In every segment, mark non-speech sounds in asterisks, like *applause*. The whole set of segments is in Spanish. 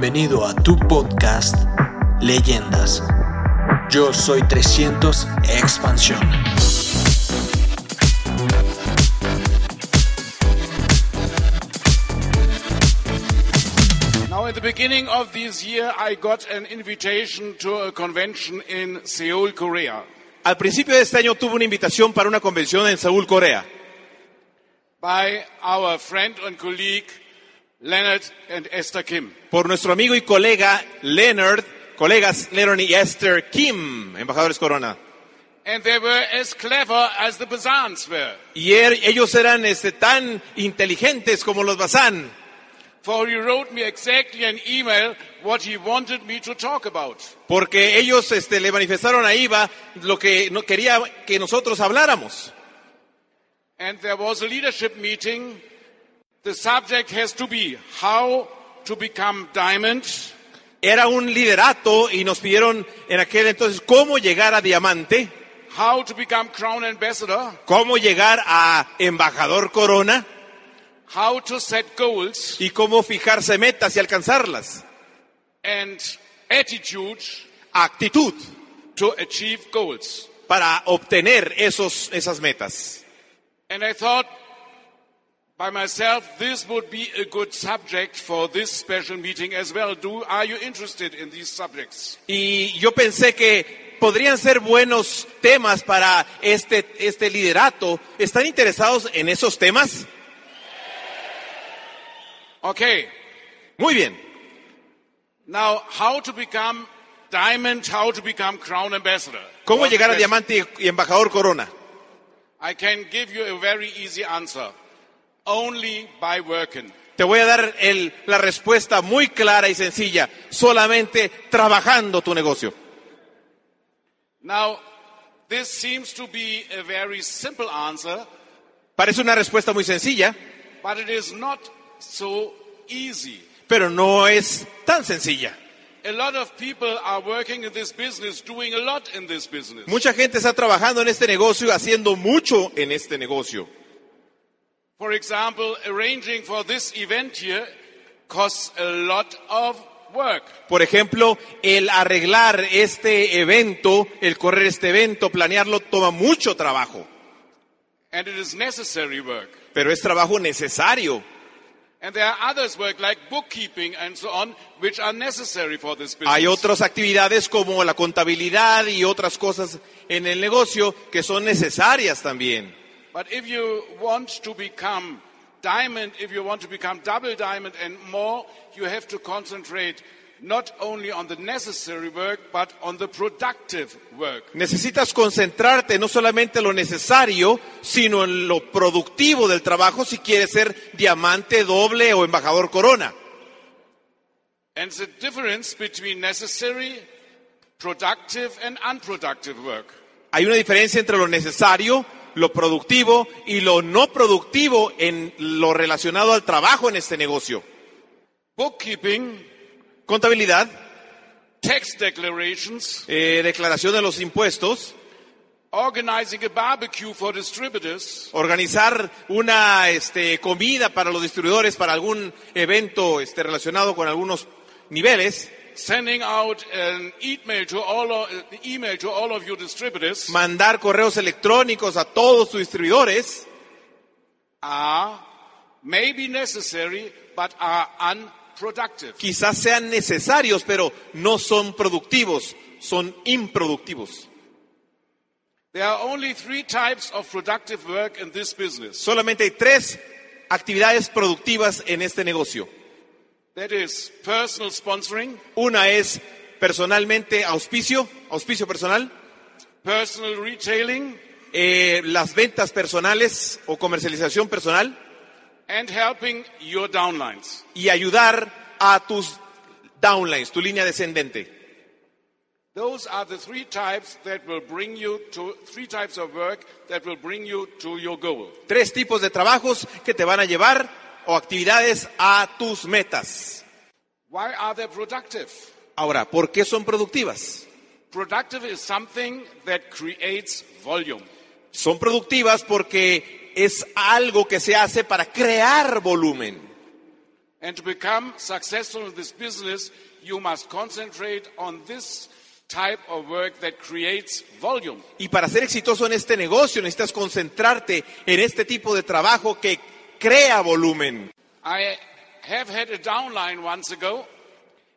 Bienvenido a tu podcast Leyendas. Yo soy 300 Expansión. Now, at the beginning of this year, I got an invitation to a convention in Seoul, Korea, Al principio de este año tuve una invitación para una convención en Seúl, Corea, by our friend and colleague Leonard and Esther Kim. por nuestro amigo y colega Leonard, colegas Leonard y Esther Kim, embajadores Corona. And they were as clever as the Bazans were. Y er- ellos eran este, tan inteligentes como los Bazán, For he wrote me exactly an email what he wanted me to talk about. porque ellos este, le manifestaron a Iva lo que no quería que nosotros habláramos. And there was a leadership meeting. The subject has to be how to become diamond, Era un liderato y nos pidieron en aquel entonces cómo llegar a diamante, how to become crown ambassador, cómo llegar a embajador corona how to set goals, y cómo fijarse metas y alcanzarlas. and attitude Actitud to achieve goals. para obtener esos, esas metas. And I thought by myself, this would be a good subject for this special meeting as well. Do, are you interested in these subjects? Y yo pensé que podrían ser buenos temas para este, este liderato. ¿Están interesados en esos temas? Okay. Muy bien. Now, how to become diamond, how to become crown ambassador. ¿Cómo llegar a diamante y embajador corona? I can give you a very easy answer. Only by working. Te voy a dar el- la respuesta muy clara y sencilla. Solamente trabajando tu negocio. Now, this seems to be a very simple answer, Parece una respuesta muy sencilla, but it is not so easy. pero no es tan sencilla. A lot of people are working in this business, doing a lot in this business. Mucha gente está trabajando en este negocio, haciendo mucho en este negocio. For example, arranging for this event here costs a lot of work. Por ejemplo, el arreglar este evento, el correr este evento, planearlo, toma mucho trabajo, And it is necessary work. pero es trabajo necesario. And there are others work like bookkeeping and so on, which are necessary for this business. Hay otras actividades como la contabilidad y otras cosas en el negocio que son necesarias también. But if you want to become diamond, if you want to become double diamond and more, you have to concentrate not only on the necessary work, but on the productive work. Necesitas concentrarte no solamente en lo necesario, sino en lo productivo del trabajo si quieres ser diamante doble o embajador corona. And the difference between necessary, productive, and unproductive work. Hay una diferencia entre lo necesario, lo productivo y lo no productivo en lo relacionado al trabajo en este negocio. Bookkeeping, Contabilidad, tax declarations, eh, declaración de los impuestos, organizing a barbecue for distributors, organizar una este, comida para los distribuidores para algún evento este, relacionado con algunos niveles, sending out an email to all of, email to all of your distributors mandar correos electrónicos a todos tus distribuidores, are maybe necessary but are unproductive. quizás sean necesarios, pero no son productivos, son improductivos. There are only three types of productive work in this business. Solamente hay tres actividades productivas en este negocio. That is personal sponsoring, Una es personalmente auspicio, auspicio personal, personal retailing, eh, las ventas personales o comercialización personal and helping your downlines. y ayudar a tus downlines, tu línea descendente. Those are the three types that will bring you to three types of work that will bring you to your goal. Tres tipos de trabajos que te van a llevar o actividades a tus metas. Why are they productive? Ahora, ¿por qué son productivas? Productive is something that creates volume. Son productivas porque es algo que se hace para crear volumen. And to become successful in this business, you must concentrate on this type of work that creates volume. Y para ser exitoso en este negocio necesitas concentrarte en este tipo de trabajo que crea volumen. I have had a downline once ago.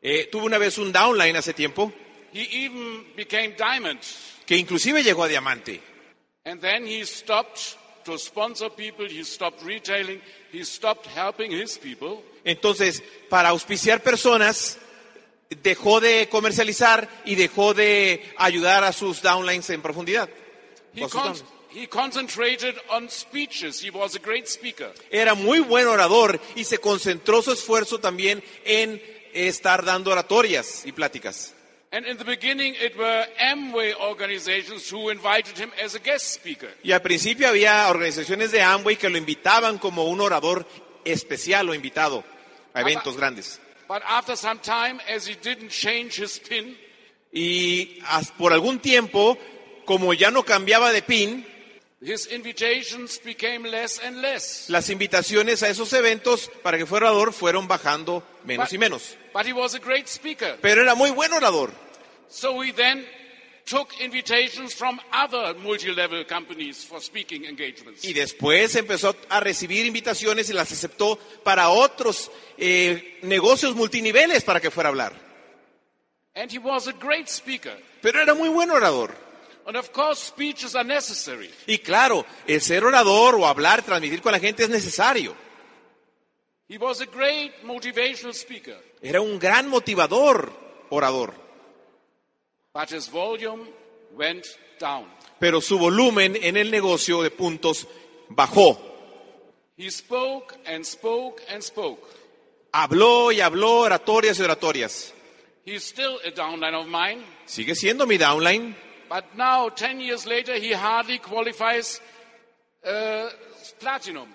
Eh, tuve una vez un downline hace tiempo He even became diamond. que inclusive llegó a diamante. And then he stopped to sponsor people, he stopped retailing, he stopped helping his people. Entonces, para auspiciar personas, dejó de comercializar y dejó de ayudar a sus downlines en profundidad. He, con- downlines. He concentrated on speeches. He was a great speaker. Era muy buen orador y se concentró su esfuerzo también en estar dando oratorias y pláticas. And in the beginning, it were Amway organizations who invited him as a guest speaker. Y al principio había organizaciones de Amway que lo invitaban como un orador especial o invitado a eventos grandes. But after some time, as he didn't change his pin, Y por algún tiempo, como ya no cambiaba de pin, las invitaciones a esos eventos para que fuera orador fueron bajando menos y menos. But he was a great speaker. Pero era muy buen orador. So he then took invitations from other multi-level companies for speaking engagements. Y después empezó a recibir invitaciones y las aceptó para otros eh, negocios multiniveles para que fuera a hablar. And he was a great speaker. Pero era muy buen orador. And of course, speeches are necessary. Y claro, el ser orador o hablar, transmitir con la gente es necesario. He was a great motivational speaker. Era un gran motivador orador. But his volume went down. Pero su volumen en el negocio de puntos bajó. He spoke and spoke and spoke. Habló y habló oratorias y oratorias. He's still a downline of mine, Sigue siendo mi downline, but now, 10 years later, he hardly qualifies uh, platinum.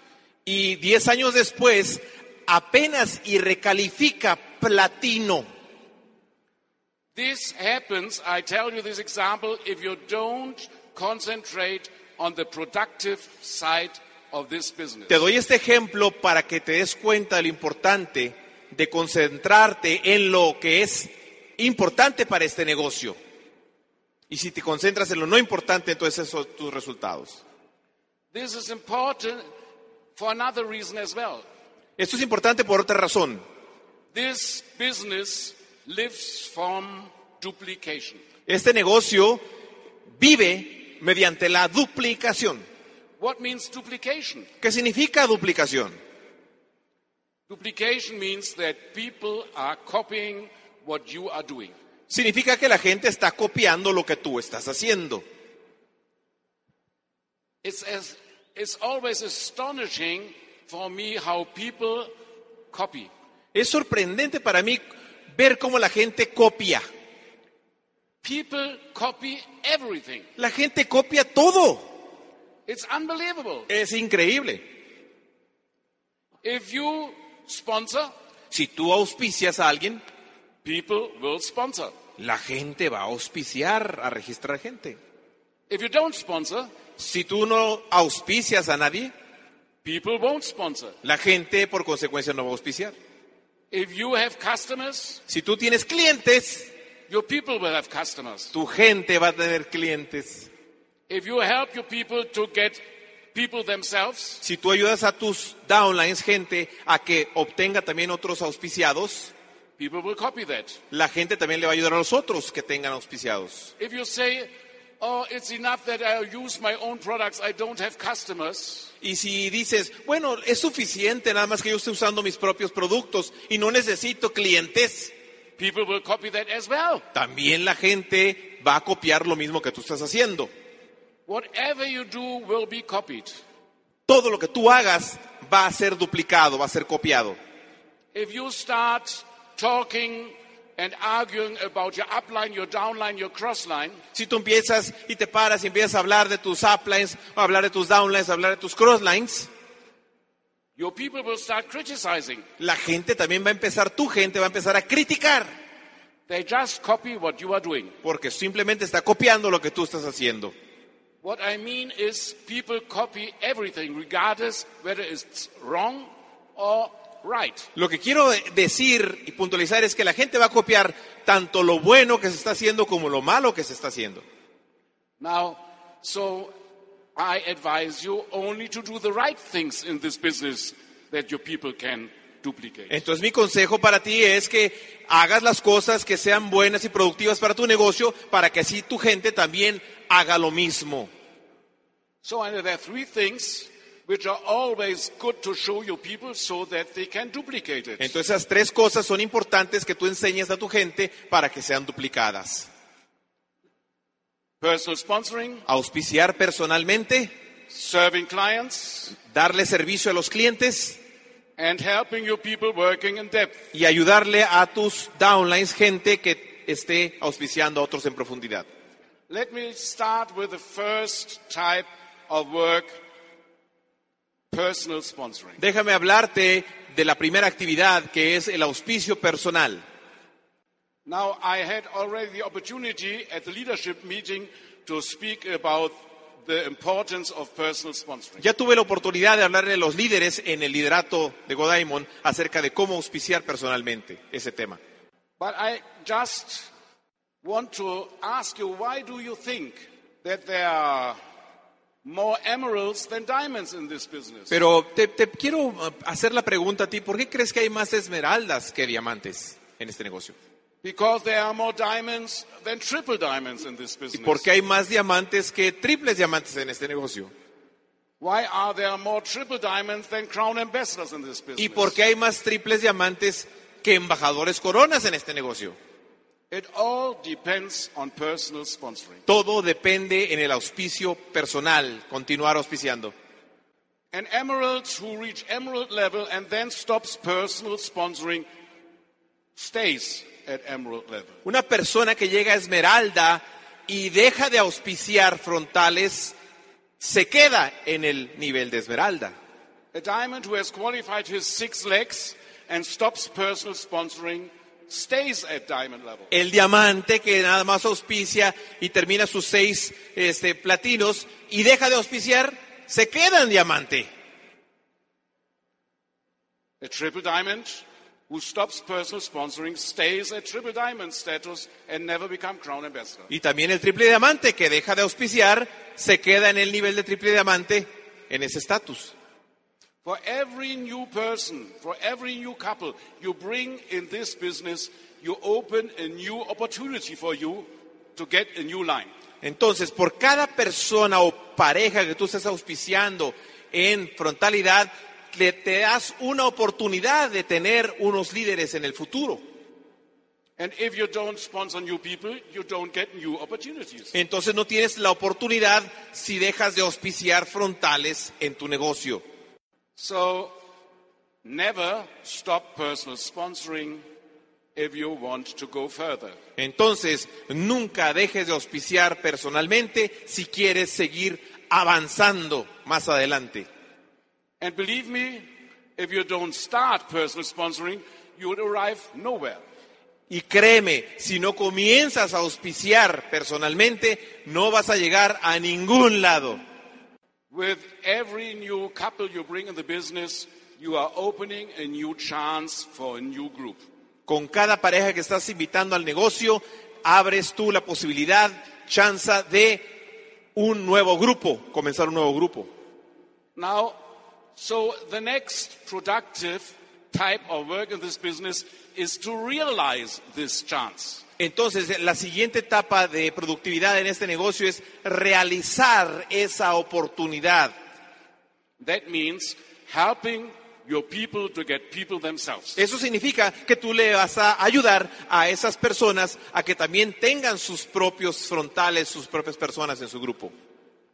y diez años después apenas y recalifica platino. This happens, I tell you this example, if you don't concentrate on the productive side of this business. Te doy este ejemplo para que te des cuenta de lo importante de concentrarte en lo que es importante para este negocio. Y si te concentras en lo no importante, entonces esos son tus resultados. This is important for another reason as well. Esto es importante por otra razón. This business lives from duplication. Este negocio vive mediante la duplicación. What means duplication? ¿Qué significa duplicación? Duplication means that people are copying what you are doing. Significa que la gente está copiando lo que tú estás haciendo. It's, as, it's always astonishing for me how people copy. Es sorprendente para mí ver cómo la gente copia. People copy everything. La gente copia todo. It's unbelievable. Es increíble. If you sponsor, Si tú auspicias a alguien, people will sponsor. La gente va a auspiciar, a registrar gente. If you don't sponsor, Si tú no auspicias a nadie, people won't sponsor. la gente por consecuencia no va a auspiciar. If you have customers, Si tú tienes clientes, your people will have customers. tu gente va a tener clientes. If you help your people to get people themselves, Si tú ayudas a tus downlines, gente, a que obtenga también otros auspiciados, people will copy that. la gente también le va a ayudar a los otros que tengan auspiciados. If you say, oh, it's enough that I use my own products, I don't have customers, Y si dices, bueno, es suficiente nada más que yo esté usando mis propios productos y no necesito clientes, people will copy that as well. también la gente va a copiar lo mismo que tú estás haciendo. Whatever you do will be copied. Todo lo que tú hagas va a ser duplicado, va a ser copiado. If you start talking and arguing about your upline, your downline, your crossline, Si tú empiezas y te paras y empiezas a hablar de tus uplines, o hablar de tus downlines, hablar de tus crosslines, your people will start criticizing. la gente también va a empezar, tu gente va a empezar a criticar, They just copy what you are doing. porque simplemente está copiando lo que tú estás haciendo. What I mean is people copy everything, regardless whether it's wrong or. Lo que quiero decir y puntualizar es que la gente va a copiar tanto lo bueno que se está haciendo como lo malo que se está haciendo. Now, so I advise you only to do the right things in this business that your people can duplicate. Entonces mi consejo para ti es que hagas las cosas que sean buenas y productivas para tu negocio para que así tu gente también haga lo mismo. So and there are three things which are always good to show your people so that they can duplicate it. Entonces esas tres cosas son importantes que tú enseñes a tu gente para que sean duplicadas. Personal sponsoring, Auspiciar personalmente, serving clients, darle servicio a los clientes and helping your people working in depth. y ayudarle a tus downlines, gente que esté auspiciando a otros en profundidad. Let me start with the first type of work, personal sponsoring. Déjame hablarte de la primera actividad que es el auspicio personal. Now, I had already the opportunity at the leadership meeting to speak about the importance of personal sponsoring. Ya tuve la oportunidad de hablarle a los líderes en el liderato de Godaimon acerca de cómo auspiciar personalmente ese tema. But I just want to ask you why do you think that there are more emeralds than diamonds in this business? Pero te, te quiero uh, hacer la pregunta a ti, ¿por qué crees que hay más esmeraldas que diamantes en este negocio? Because there are more diamonds than triple diamonds in this ¿Y business. por qué hay más diamantes que triples diamantes en este negocio? Why are there more triple diamonds than crown ambassadors in this business? ¿Y por qué hay más triples diamantes que embajadores coronas en este negocio? It all depends on personal sponsoring. Todo depende en el auspicio personal, continuar auspiciando. An emerald who reach emerald level and then stops personal sponsoring stays at emerald level. Una persona que llega a esmeralda y deja de auspiciar frontales, se queda en el nivel de esmeralda. A diamond who has qualified his six legs and stops personal sponsoring stays at diamond level. El diamante que nada más auspicia y termina sus seis este, platinos y deja de auspiciar, se queda en diamante. A triple diamond who stops personal sponsoring stays at triple diamond status and never become crown ambassador. Y también el triple diamante que deja de auspiciar, se queda en el nivel de triple diamante en ese estatus. For every new person, for every new couple you bring in this business, you open a new opportunity for you to get a new line. Entonces, por cada persona o pareja que tú estés auspiciando en frontalidad, le- te das una oportunidad de tener unos líderes en el futuro. And if you don't sponsor new people, you don't get new opportunities. Entonces no tienes la oportunidad si dejas de auspiciar frontales en tu negocio. So never stop personal sponsoring if you want to go further. Entonces, nunca dejes de auspiciar personalmente si quieres seguir avanzando más adelante. And believe me, if you don't start personal sponsoring, you will arrive nowhere. Y créeme, si no comienzas a auspiciar personalmente, no vas a llegar a ningún lado. With every new couple you bring in the business, you are opening a new chance for a new group. Con cada pareja que estás invitando al negocio, abres tú la posibilidad, chance de un nuevo grupo, comenzar un nuevo grupo. Now, so the next productive type of work in this business is to realize this chance. Entonces, la siguiente etapa de productividad en este negocio es realizar esa oportunidad. That means helping your people to get people themselves. Eso significa que tú le vas a ayudar a esas personas a que también tengan sus propios frontales, sus propias personas en su grupo.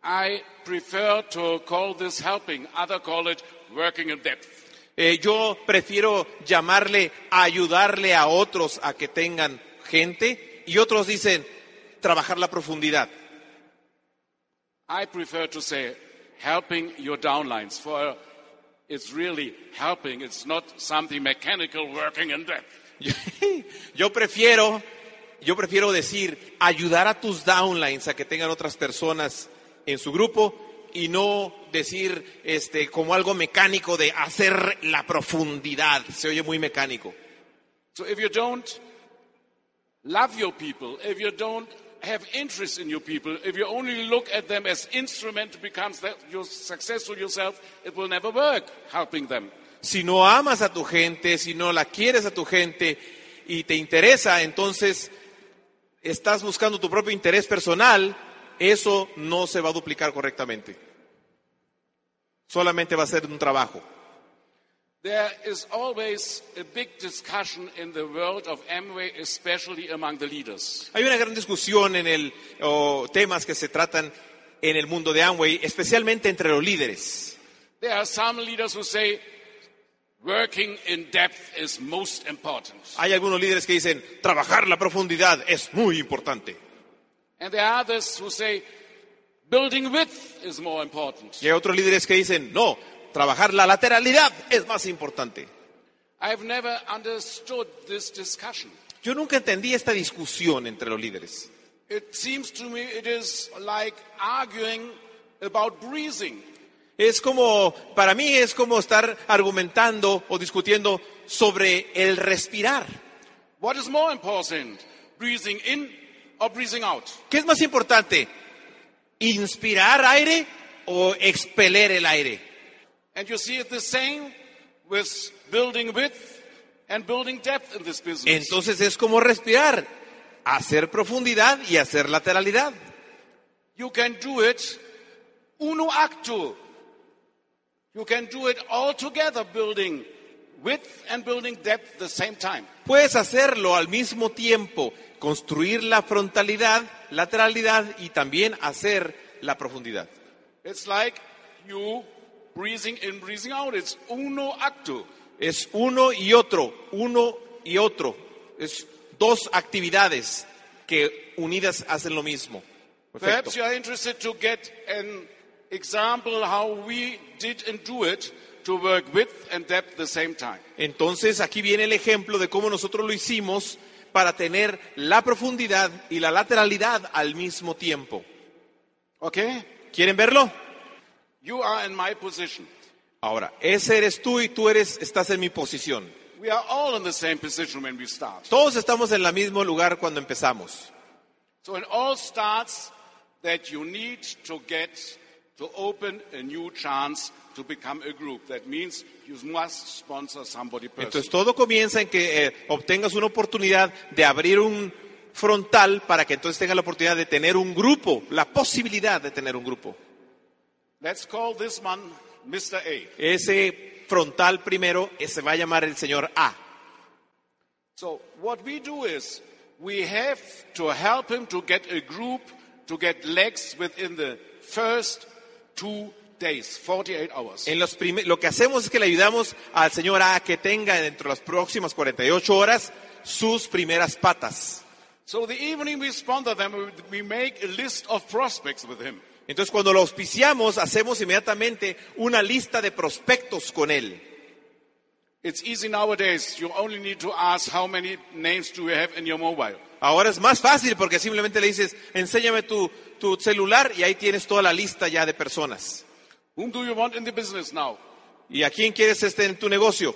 I prefer to call this helping. Other call it working in depth. Eh, yo prefiero llamarle ayudarle a otros a que tengan gente y otros dicen trabajar la profundidad. I prefer to say helping your downlines for it's really helping. It's not something mechanical working in depth. *laughs* Yo, prefiero, yo prefiero decir ayudar a tus downlines a que tengan otras personas en su grupo y no decir este como algo mecánico de hacer la profundidad. Se oye muy mecánico. So if you don't love your people, if you don't have interest in your people, if you only look at them as instrument to become successful yourself, it will never work helping them. Si no amas a tu gente, si no la quieres a tu gente y te interesa, entonces estás buscando tu propio interés personal, eso no se va a duplicar correctamente. Solamente va a ser un trabajo. There is always a big discussion in the world of Amway, especially among the leaders. Hay una gran discusión en el o temas que se tratan en el mundo de Amway, especialmente entre los líderes. There are some leaders who say working in depth is most important. Hay algunos líderes que dicen trabajar la profundidad es muy importante. And there are others who say building width is more important. Y hay otros líderes que dicen no, trabajar la lateralidad es más importante. I've never understood this discussion. Yo nunca entendí esta discusión entre los líderes. It seems to me it is like arguing about breathing. Es como, para mí es como estar argumentando o discutiendo sobre el respirar. What is more important, breathing in or breathing out? ¿Qué es más importante? ¿Inspirar aire o expeler el aire? And you see it the same with building width and building depth in this business. Entonces es como respirar, hacer profundidad y hacer lateralidad. You can do it uno acto. You can do it all together, building width and building depth at the same time. Puedes hacerlo al mismo tiempo, construir la frontalidad, lateralidad y también hacer la profundidad. It's like you breathing in, breathing out. It's uno acto. Es uno y otro, uno y otro. Es dos actividades que unidas hacen lo mismo. Perfecto. Perhaps you are interested to get an example how we did and do it to work width and depth at the same time. Entonces aquí viene el ejemplo de cómo nosotros lo hicimos para tener la profundidad y la lateralidad al mismo tiempo. Okay? ¿Quieren verlo? You are in my position. Ahora, ese eres tú y tú eres, estás en mi posición. We are all in the same position when we start. Todos estamos en el mismo lugar cuando empezamos. So it all starts that you need to get to open a new chance to become a group. That means you must sponsor somebody personally. Entonces todo comienza en que eh, obtengas una oportunidad de abrir un frontal para que entonces tengas la oportunidad de tener un grupo, la posibilidad de tener un grupo. Let's call this one Mr. A. Ese frontal primero se va a llamar el señor A. So what we do is we have to help him to get a group, to get legs within the first two days, 48 hours. En los lo que hacemos es que le ayudamos al señor A que tenga dentro de las próximas 48 horas sus primeras patas. So the evening we sponsor them, we make a list of prospects with him. Entonces cuando lo auspiciamos hacemos inmediatamente una lista de prospectos con él. It's easy nowadays. You only need to ask how many names do you have in your mobile. Ahora es más fácil porque simplemente le dices, enséñame tu, tu celular y ahí tienes toda la lista ya de personas. Whom do you want in the business now? ¿Y a quién quieres este en tu negocio?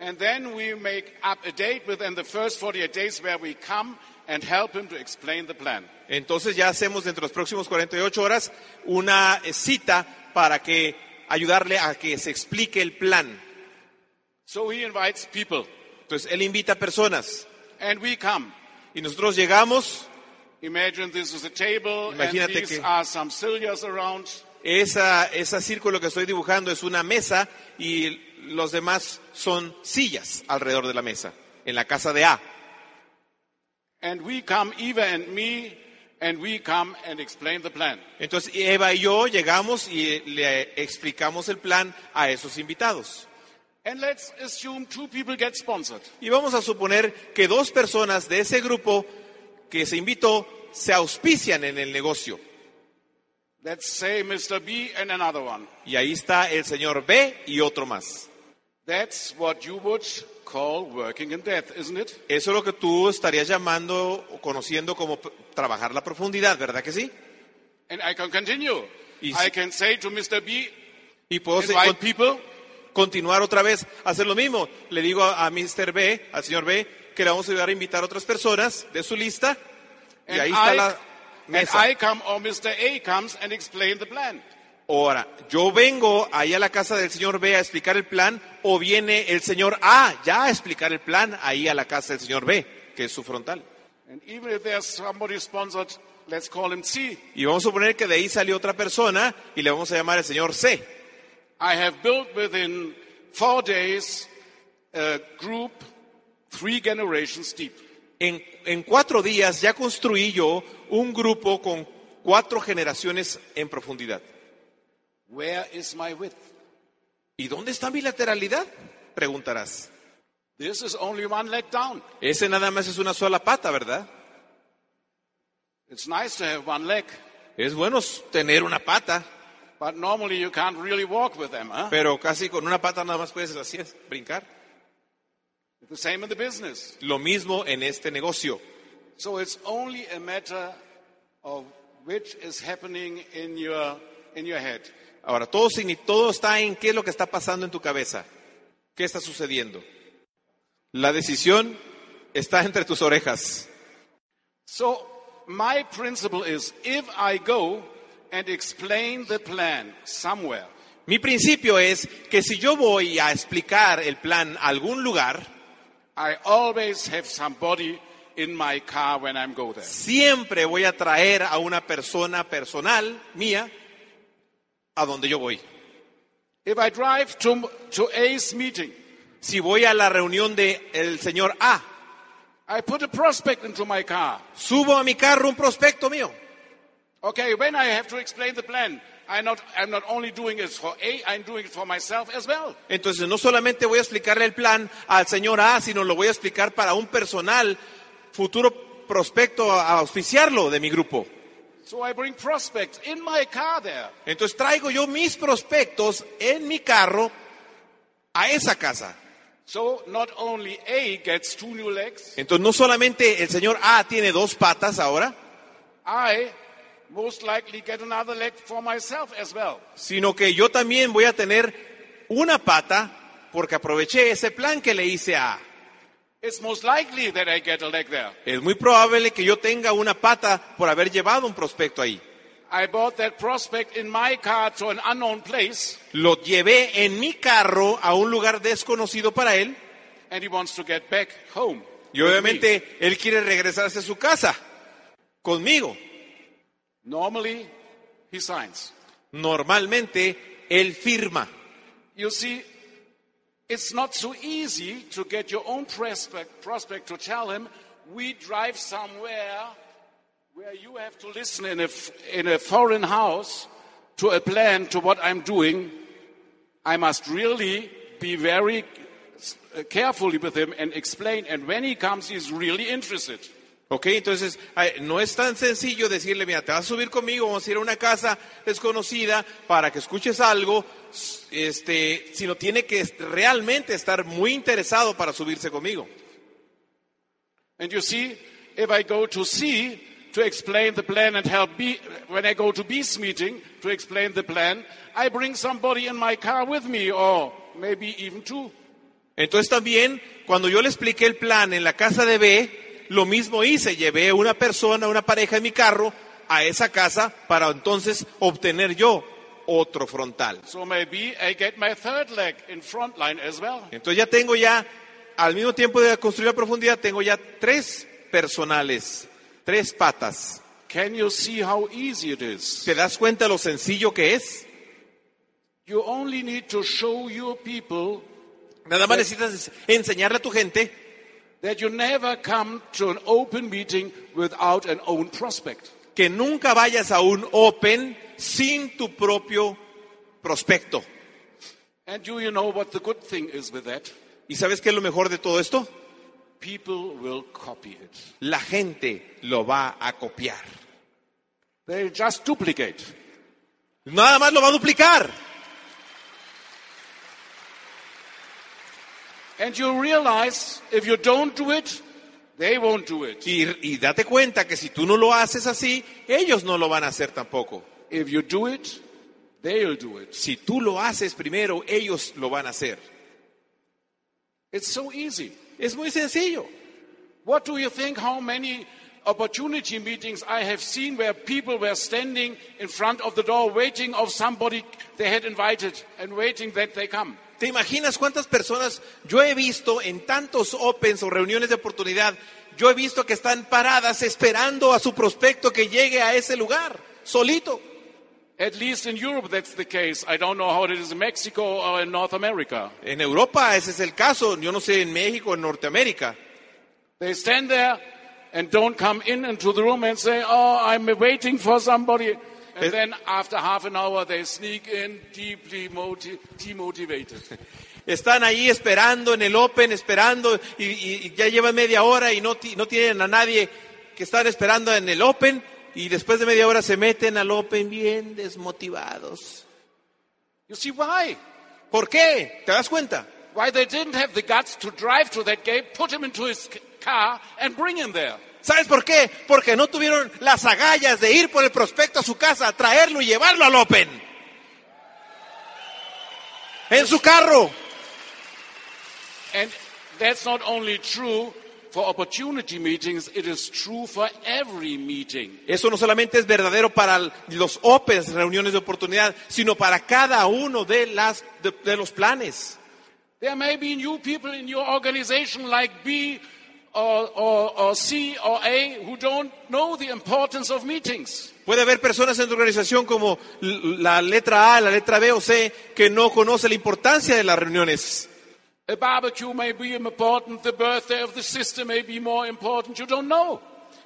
And then we make up a date within the first 48 days where we come and help him to explain the plan. Entonces ya hacemos dentro de los próximos 48 horas una eh, cita para que ayudarle a que se explique el plan. So he invites people Entonces él invita personas and we come. y nosotros llegamos, Imagine this is a table Imagínate and these que- are some cilias around. esa, ese círculo que estoy dibujando es una mesa y los demás son sillas alrededor de la mesa, en la casa de A. Entonces Eva y yo llegamos y le explicamos el plan a esos invitados. And let's assume two people get sponsored. Y vamos a suponer que dos personas de ese grupo que se invitó se auspician en el negocio. Let's say Mr. B and another one. Y ahí está el señor B y otro más. That's what you would call working in depth, isn't it? Eso es lo que tú estarías llamando o conociendo como trabajar la profundidad, ¿verdad que sí? And I can continue. Y I can say to Mr. B, Y puedo invite con- people, continuar otra vez, hacer lo mismo. Le digo a, a Mr. B, al señor B, que le vamos a ayudar a invitar a otras personas de su lista. Y and, ahí está I, la and mesa. I come or Mr. A comes and explain the plan. Ahora, yo vengo ahí a la casa del señor B a explicar el plan, o viene el señor A ya a explicar el plan ahí a la casa del señor B, que es su frontal. Sponsored, let's call him C. Y vamos a suponer que de ahí salió otra persona y le vamos a llamar el señor C. I have built within four days a group three generations deep. En, en cuatro días ya construí yo un grupo con cuatro generaciones en profundidad. Where is my width? ¿Y dónde está mi lateralidad? Preguntarás. This is only one leg down. Ese nada más es una sola pata, ¿verdad? It's nice to have one leg, Es bueno tener una pata, but normally you can't really walk with them. Huh? pero casi con una pata nada más puedes así es, brincar. The same in the business. Lo mismo en este negocio. So it's only a matter of which is happening in your in your head. Ahora, todo, está en qué es lo que está pasando en tu cabeza. ¿Qué está sucediendo? La decisión está entre tus orejas. So my principle is if I go and explain the plan somewhere, Mi principio es que si yo voy a explicar el plan a algún lugar, I always have somebody in my car when I'm go there. siempre voy a traer a una persona personal mía a donde yo voy. If I drive to, to A's meeting, Si voy a la reunión del el señor A, I put a prospect into my car. subo a mi carro un prospecto mío. Okay, when I have to explain the plan, I'm not, I'm not only doing it for A, I'm doing it for myself as well. Entonces no solamente voy a explicarle el plan al señor A, sino lo voy a explicar para un personal futuro prospecto a auspiciarlo de mi grupo. So I bring prospects in my car there. Entonces traigo yo mis prospectos en mi carro a esa casa. So not only A gets two new legs, Entonces no solamente el señor A tiene dos patas ahora, I most likely get another leg for myself as well. sino que yo también voy a tener una pata porque aproveché ese plan que le hice a A. It's most likely that I get a leg there. Es muy probable que yo tenga una pata por haber llevado un prospecto ahí. I bought that prospect in my car to an unknown place, Lo llevé en mi carro a un lugar desconocido para él and he wants to get back home. y obviamente él quiere regresarse a su casa conmigo. Normally, he signs. Normalmente él firma. You see, it's not so easy to get your own prospect, prospect to tell him, we drive somewhere where you have to listen in a, in a foreign house to a plan to what I'm doing. I must really be very uh, carefully with him and explain. And when he comes, he's really interested. ¿Ok? Entonces, no es tan sencillo decirle, mira, te vas a subir conmigo, vamos a ir a una casa desconocida para que escuches algo, este, sino tiene que realmente estar muy interesado para subirse conmigo. And you see, if I go to C to explain the plan and help B, when I go to B's meeting to explain the plan, I bring somebody in my car with me, or maybe even two. Entonces también, cuando yo le expliqué el plan en la casa de B, lo mismo hice, llevé una persona, una pareja en mi carro a esa casa para entonces obtener yo otro frontal. So maybe I get my third leg in front line as well. Entonces ya tengo ya, al mismo tiempo de construir la profundidad, tengo ya tres personales, tres patas. Can you see how easy it is? ¿Te das cuenta lo sencillo que es? You only need to show your people Nada más necesitas enseñarle a tu gente that you never come to an open meeting without an own prospect. que nunca vayas a un open sin tu propio prospecto. And do you know what the good thing is with that? ¿Y sabes qué es lo mejor de todo esto? People will copy it. La gente lo va a copiar. They just duplicate. Nada más lo va a duplicar. And you realize if you don't do it, they won't do it. Y, y date cuenta que si tú no lo haces así, ellos no lo van a hacer tampoco. If you do it, They'll do it. Si tú lo haces primero, ellos lo van a hacer. It's so easy. Es muy sencillo. What do you think how many opportunity meetings I have seen where people were standing in front of the door waiting of somebody they had invited and waiting that they come? ¿Te imaginas cuántas personas yo he visto en tantos opens o reuniones de oportunidad? Yo he visto que están paradas esperando a su prospecto que llegue a ese lugar, solito. At least in Europe that's the case. I don't know how it is in Mexico or in North America. En Europa ese es el caso, yo no sé en México, en Norteamérica. They stand there and don't come in into the room and say, Oh, I'm waiting for somebody. And Es- then after half an hour they sneak in deeply moti- demotivated. *laughs* Están ahí esperando en el Open, esperando y, y- y ya llevan media hora y no, no tienen a nadie que están esperando en el Open y después de media hora se meten al Open bien desmotivados. you see why? ¿Por qué? ¿Te das cuenta? Why they didn't have the guts to drive to that gate, put him into his car and bring him there. ¿Sabes por qué? Porque no tuvieron las agallas de ir por el prospecto a su casa, traerlo y llevarlo al Open. En su carro. And that's not only true for opportunity meetings, it is true for every meeting. Eso no solamente es verdadero para los Opens, reuniones de oportunidad, sino para cada uno de, las, de, de los planes. There may be new people in your organization like B or, or, or C or A who don't know the importance of meetings. Puede haber personas en tu organización como la letra A, la letra B o C que no conoce la importancia de las reuniones. A barbecue may be important, the birthday of the sister may be more important, you don't know.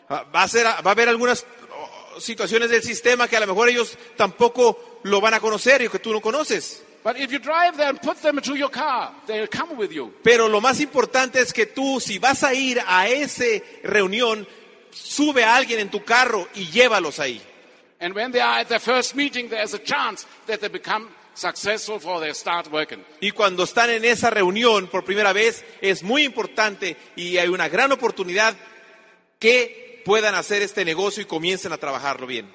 Ah, Va a, ser, va a haber algunas oh, situaciones del sistema que a lo mejor ellos tampoco lo van a conocer y que tú no conoces. But if you drive there and put them into your car, they'll come with you. Pero lo más importante es que tú, si vas a ir a esa reunión, sube a alguien en tu carro y llévalos ahí. And when they are at their first meeting, there's a chance that they become successful for they start working. Y cuando están en esa reunión por primera vez, es muy importante y hay una gran oportunidad que puedan hacer este negocio y comiencen a trabajarlo bien.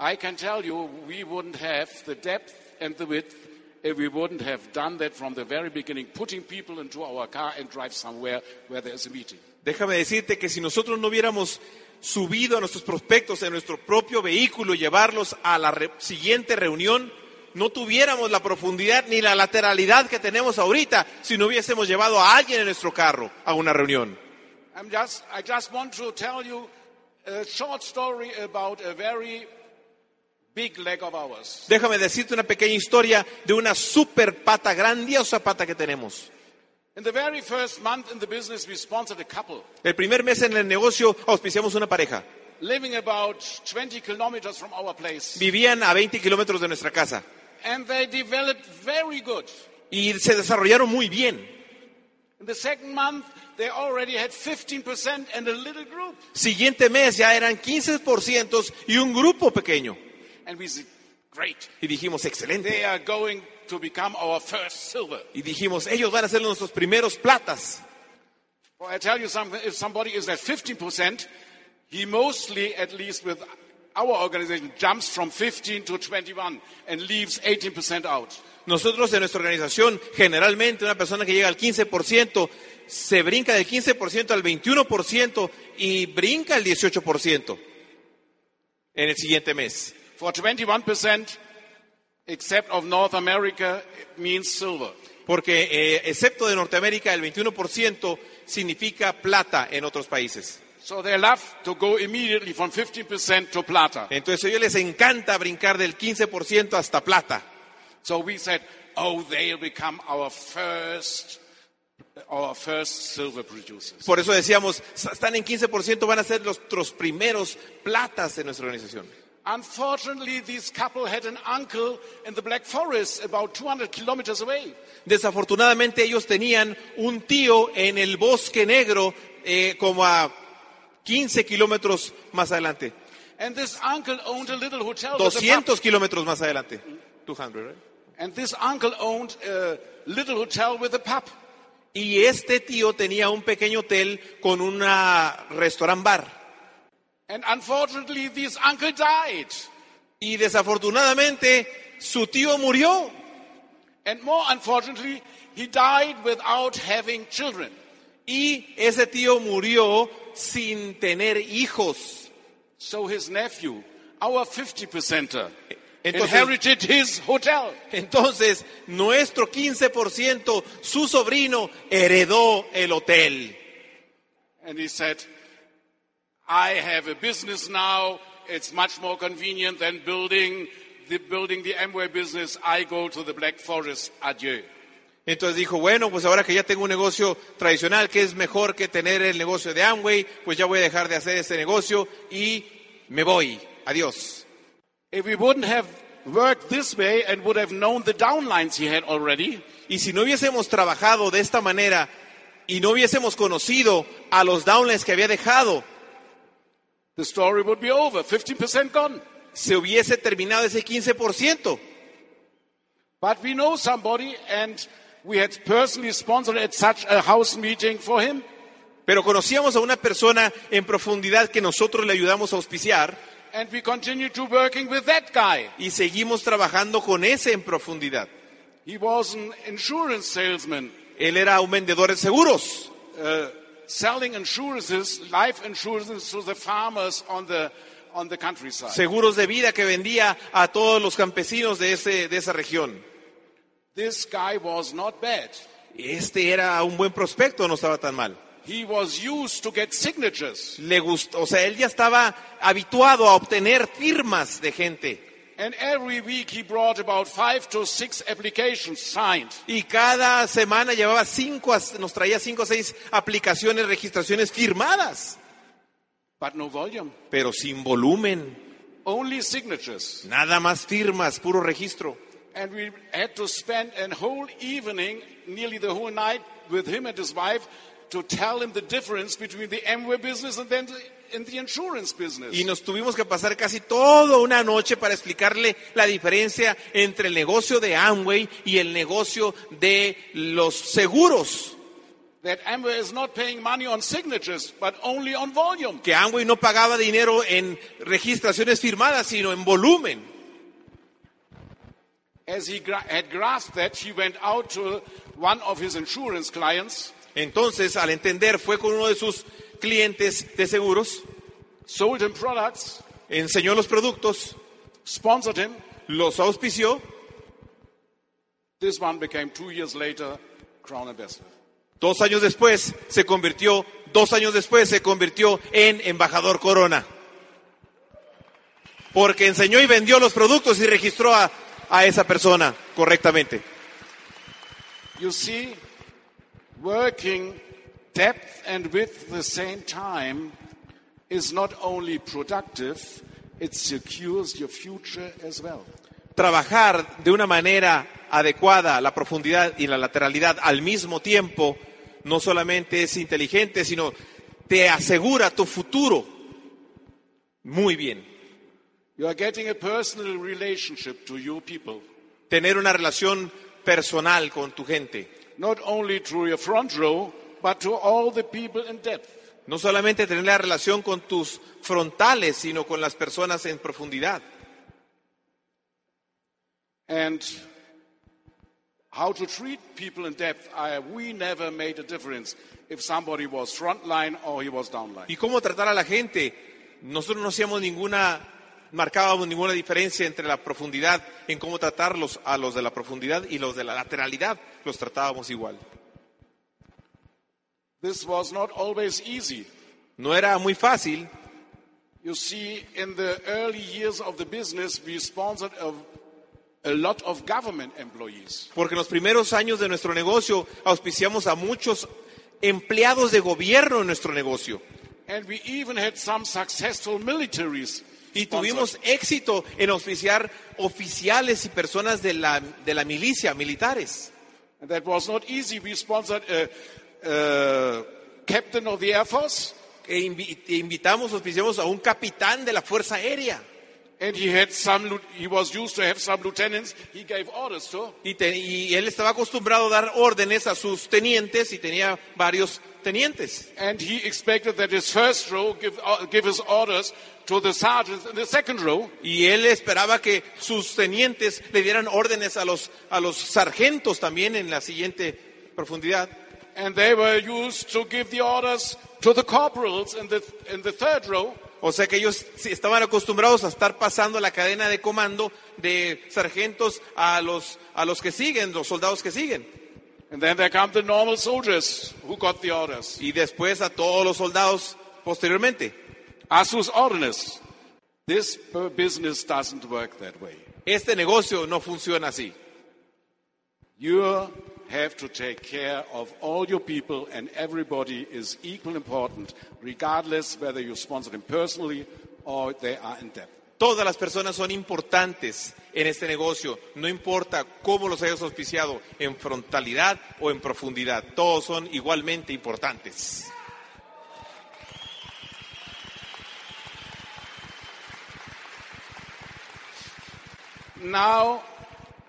I can tell you, we wouldn't have the depth and the width if we wouldn't have done that from the very beginning, putting people into our car and drive somewhere where there's a meeting. Déjame decirte que si nosotros no hubiéramos subido a nuestros prospectos en nuestro propio vehículo y llevarlos a la re- siguiente reunión, no tuviéramos la profundidad ni la lateralidad que tenemos ahorita si no hubiésemos llevado a alguien en nuestro carro a una reunión. I'm just, I just want to tell you a short story about a very big leg of ours. Déjame decirte una pequeña historia de una super pata, grandiosa pata que tenemos. In the very first month in the business, we sponsored a couple El primer mes en el negocio auspiciamos una pareja. living about 20 kilometers from our place. Vivían a 20 kilómetros de nuestra casa And they developed very good. y se desarrollaron muy bien. In the second month, they already had 15% and a little group. Siguiente mes ya eran 15% y un grupo pequeño. And we said, great. Y dijimos, excelente. They are going to become our first silver. Y dijimos, ellos van a ser nuestros primeros platas. Well, I tell you something, if somebody is at 15%, he mostly, at least with our organization, jumps from 15 to 21 and leaves 18% out. Nosotros en nuestra organización, generalmente una persona que llega al 15%, se brinca del 15% al 21% y brinca el 18% en el siguiente mes. For 21%, except of North America, it means silver. Porque eh, excepto de Norteamérica, el 21% significa plata en otros países. So they love to go immediately from 15% to plata. Entonces a ellos les encanta brincar del 15% hasta plata. So we said, oh, they'll become our first, our first silver producers. Por eso decíamos, "S- están en 15%, van a ser los primeros platas de nuestra organización. Unfortunately, this couple had an uncle in the Black Forest about 200 kilometers away. Desafortunadamente ellos tenían un tío en el bosque negro eh, como a 15 kilómetros más adelante, And this uncle owned a little hotel. with a pub. 200 kilómetros más adelante. 200, right? And this uncle owned a little hotel with a pub. Y este tío tenía un pequeño hotel con un restaurant bar. And unfortunately, this uncle died. Y desafortunadamente su tío murió. And more unfortunately, he died without having children. Y ese tío murió sin tener hijos. So his nephew, our 50 percenter, Entonces- inherited his hotel. Entonces, nuestro 15%, su sobrino, heredó el hotel. And he said, I have a business now. It's much more convenient than building the, building the Amway business. I go to the Black Forest. Adieu. Entonces dijo, bueno, pues ahora que ya tengo un negocio tradicional, que es mejor que tener el negocio de Amway, pues ya voy a dejar de hacer ese negocio y me voy. Adiós. If we wouldn't have worked this way and would have known the downlines he had already, Y si no hubiésemos trabajado de esta manera y no hubiésemos conocido a los downlines que había dejado, the story would be over. 15% gone. se hubiese terminado ese 15%. But we know somebody and we had personally sponsored at such a house meeting for him. Pero conocíamos a una persona en profundidad que nosotros le ayudamos a auspiciar And we continue to working with that guy. y seguimos trabajando con ese en profundidad. He was an insurance salesman, Él era un vendedor de seguros, uh, selling insurances, life insurances to the farmers on the, on the countryside. seguros de vida que vendía a todos los campesinos de, ese, de esa región. This guy was not bad. Este era un buen prospecto, no estaba tan mal. He was used to get signatures. Le gustó, o sea, él ya estaba habituado a obtener firmas de gente. And every week he brought about five to six applications signed. Y cada semana llevaba cinco, nos traía cinco o seis aplicaciones, registraciones firmadas, But no volume. pero sin volumen, Only signatures. nada más firmas, puro registro. And we had to spend a whole evening, nearly the whole night, with him and his wife to tell him the difference between the Amway business and then the, in the insurance business. Y nos tuvimos que pasar casi toda una noche para explicarle la diferencia entre el negocio de Amway y el negocio de los seguros. that Amway is not paying money on signatures, but only on volume. Que Amway no pagaba dinero en registraciones firmadas, sino en volumen. As he had grasped that, he went out to one of his insurance clients, Entonces, al entender, fue con uno de sus clientes de seguros, sold him products, enseñó los productos, sponsored him. los auspició. This one became two years later Crown Ambassador. Dos años después se convirtió, dos años después se convirtió en embajador Corona. Porque enseñó y vendió los productos y registró a, a esa persona correctamente. You see, working depth and width at the same time is not only productive, it secures your future as well. Trabajar de una manera adecuada la profundidad y la lateralidad al mismo tiempo no solamente es inteligente, sino te asegura tu futuro muy bien. You are getting a personal relationship to your people, Tener una relación personal con tu gente. Not only through your front row, but to all the people in depth. No solamente tener la relación con tus frontales, sino con las personas en profundidad. And how to treat people in depth, I, we never made a difference if somebody was frontline or he was downline. Y cómo tratar a la gente. Nosotros no hacíamos ninguna, marcábamos ninguna diferencia entre la profundidad en cómo tratarlos a los de la profundidad y los de la lateralidad. Los tratábamos igual. This was not always easy. No era muy fácil. You see, in the early years of the business, we sponsored a, a lot of government employees. Porque en los primeros años de nuestro negocio auspiciamos a muchos empleados de gobierno en nuestro negocio. And we even had some successful militaries. Y tuvimos éxito en auspiciar oficiales y personas de la, de la milicia, militares. And that was not easy. We sponsored a, a captain of the Air Force, E invi- invitamos, auspiciamos a un capitán de la Fuerza Aérea. and he had some. He was used to have some lieutenants. He gave orders to. Y, te- y él estaba acostumbrado a dar órdenes a sus tenientes y tenía varios tenientes. And he expected that his first row give, uh, give his orders to the sergeants in the second row. Y él esperaba que sus tenientes le dieran órdenes a los, a los sargentos también en la siguiente profundidad. And they were used to give the orders to the corporals in the, in the third row. O sea que ellos estaban acostumbrados a estar pasando la cadena de comando de sargentos a los, a los que siguen, los soldados que siguen. And then there come the normal soldiers who got the orders. Y después a todos los soldados posteriormente. Asus orders. This bu- business doesn't work that way. Este negocio no funciona así. You have to take care of all your people, and everybody is equal important, regardless whether you sponsor them personally or they are in debt. Todas las personas son importantes en este negocio, no importa cómo los hayas auspiciado, en frontalidad o en profundidad, todos son igualmente importantes. Now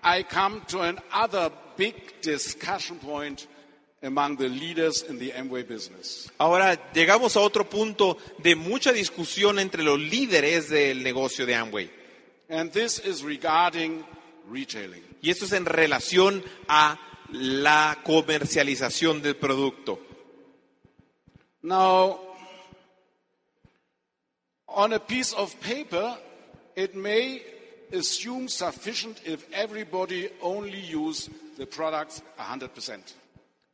I come to another big discussion point among the leaders in the Amway business. Ahora llegamos a otro punto de mucha discusión entre los líderes del negocio de Amway. And this is regarding retailing. Y esto es en relación a la comercialización del producto. Now, on a piece of paper, it may assume sufficient if everybody only use the products 100%.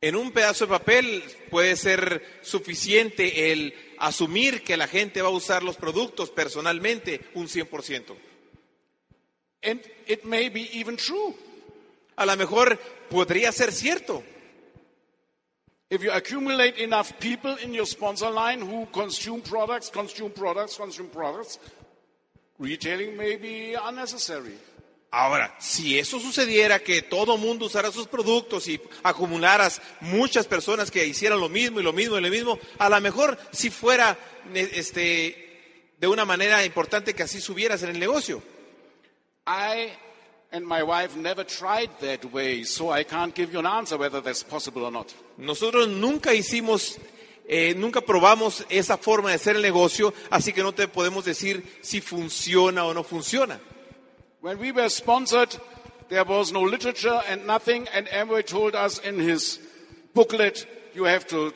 En un pedazo de papel puede ser suficiente el asumir que la gente va a usar los productos personalmente un 100%. And it may be even true. A lo mejor podría ser cierto. If you accumulate enough people in your sponsor line who consume products, consume products, consume products, retailing may be unnecessary. Ahora, si eso sucediera, que todo mundo usara sus productos y acumularas muchas personas que hicieran lo mismo y lo mismo y lo mismo, a lo mejor si fuera este, de una manera importante que así subieras en el negocio. I and my wife never tried that way, so I can't give you an answer whether that's possible or not. Nosotros nunca hicimos, eh, nunca probamos esa forma de hacer el negocio, así que no te podemos decir si funciona o no funciona. When we were sponsored, there was no literature and nothing, and Amway told us in his booklet, you have to,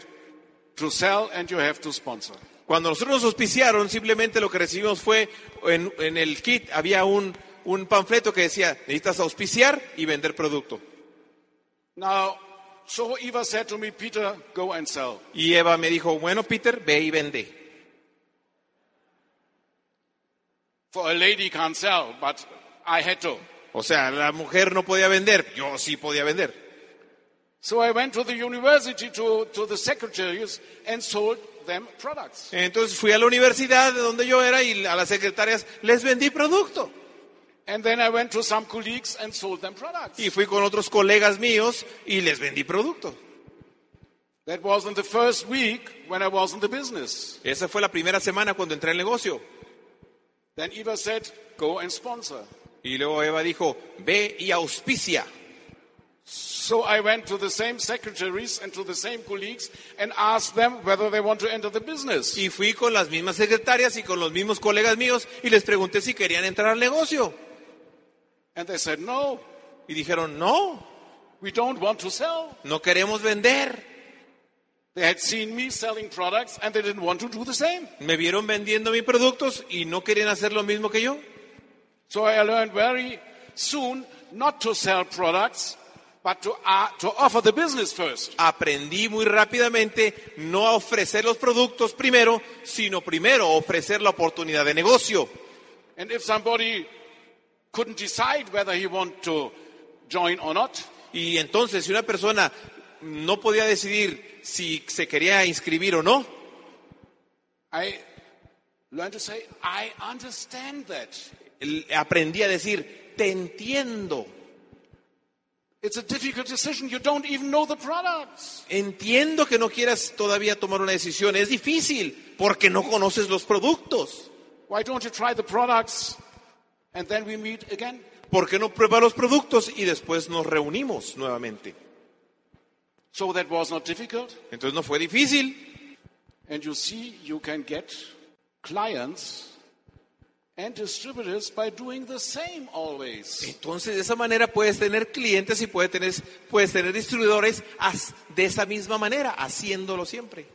to sell and you have to sponsor. Cuando nosotros nos auspiciaron, simplemente lo que recibimos fue, en, en el kit había un, un panfleto que decía, necesitas auspiciar y vender producto. Now, so Eva said to me, Peter, go and sell. Y Eva me dijo, bueno, Peter, ve y vende. For a lady can't sell, but I had to. O sea, la mujer no podía vender, yo sí podía vender. So I went to the university to, to the secretaries and sold them products. Entonces fui a la universidad de donde yo era y a las secretarias les vendí producto. And then I went to some colleagues and sold them products. Y fui con otros colegas míos y les vendí producto. That was in the first week when I was in the business. Esa fue la primera semana cuando entré al negocio. Then Eva said, go and sponsor. Y luego Eva dijo, ve y auspicia. So I went to the same secretaries and to the same colleagues and asked them whether they want to enter the business. Y fui con las mismas secretarias y con los mismos colegas míos y les pregunté si querían entrar al negocio. And they said, no, Y dijeron, no, we don't want to sell. no queremos vender. They had seen me selling products and they didn't want to do the same. Me vieron vendiendo mis productos y no querían hacer lo mismo que yo. So I learned very soon not to sell products, but to, uh, to offer the business first. Aprendí muy rápidamente no a ofrecer los productos primero, sino primero ofrecer la oportunidad de negocio. And if somebody couldn't decide whether he want to join or not, Y entonces, si una persona no podía decidir si se quería inscribir o no, I learned to say, I understand that. aprendí a decir, te entiendo. It's a difficult decision. You don't even know the products. Entiendo que no quieras todavía tomar una decisión. Es difícil porque no conoces los productos. Why don't you try the products and then we meet again? ¿Por qué no prueba los productos y después nos reunimos nuevamente? So that was not difficult. Entonces no fue difícil. And you see, you can get clients and distributors by doing the same always. Entonces de esa manera puedes tener clientes y puedes tener, puedes tener distribuidores de esa misma manera, haciéndolo siempre.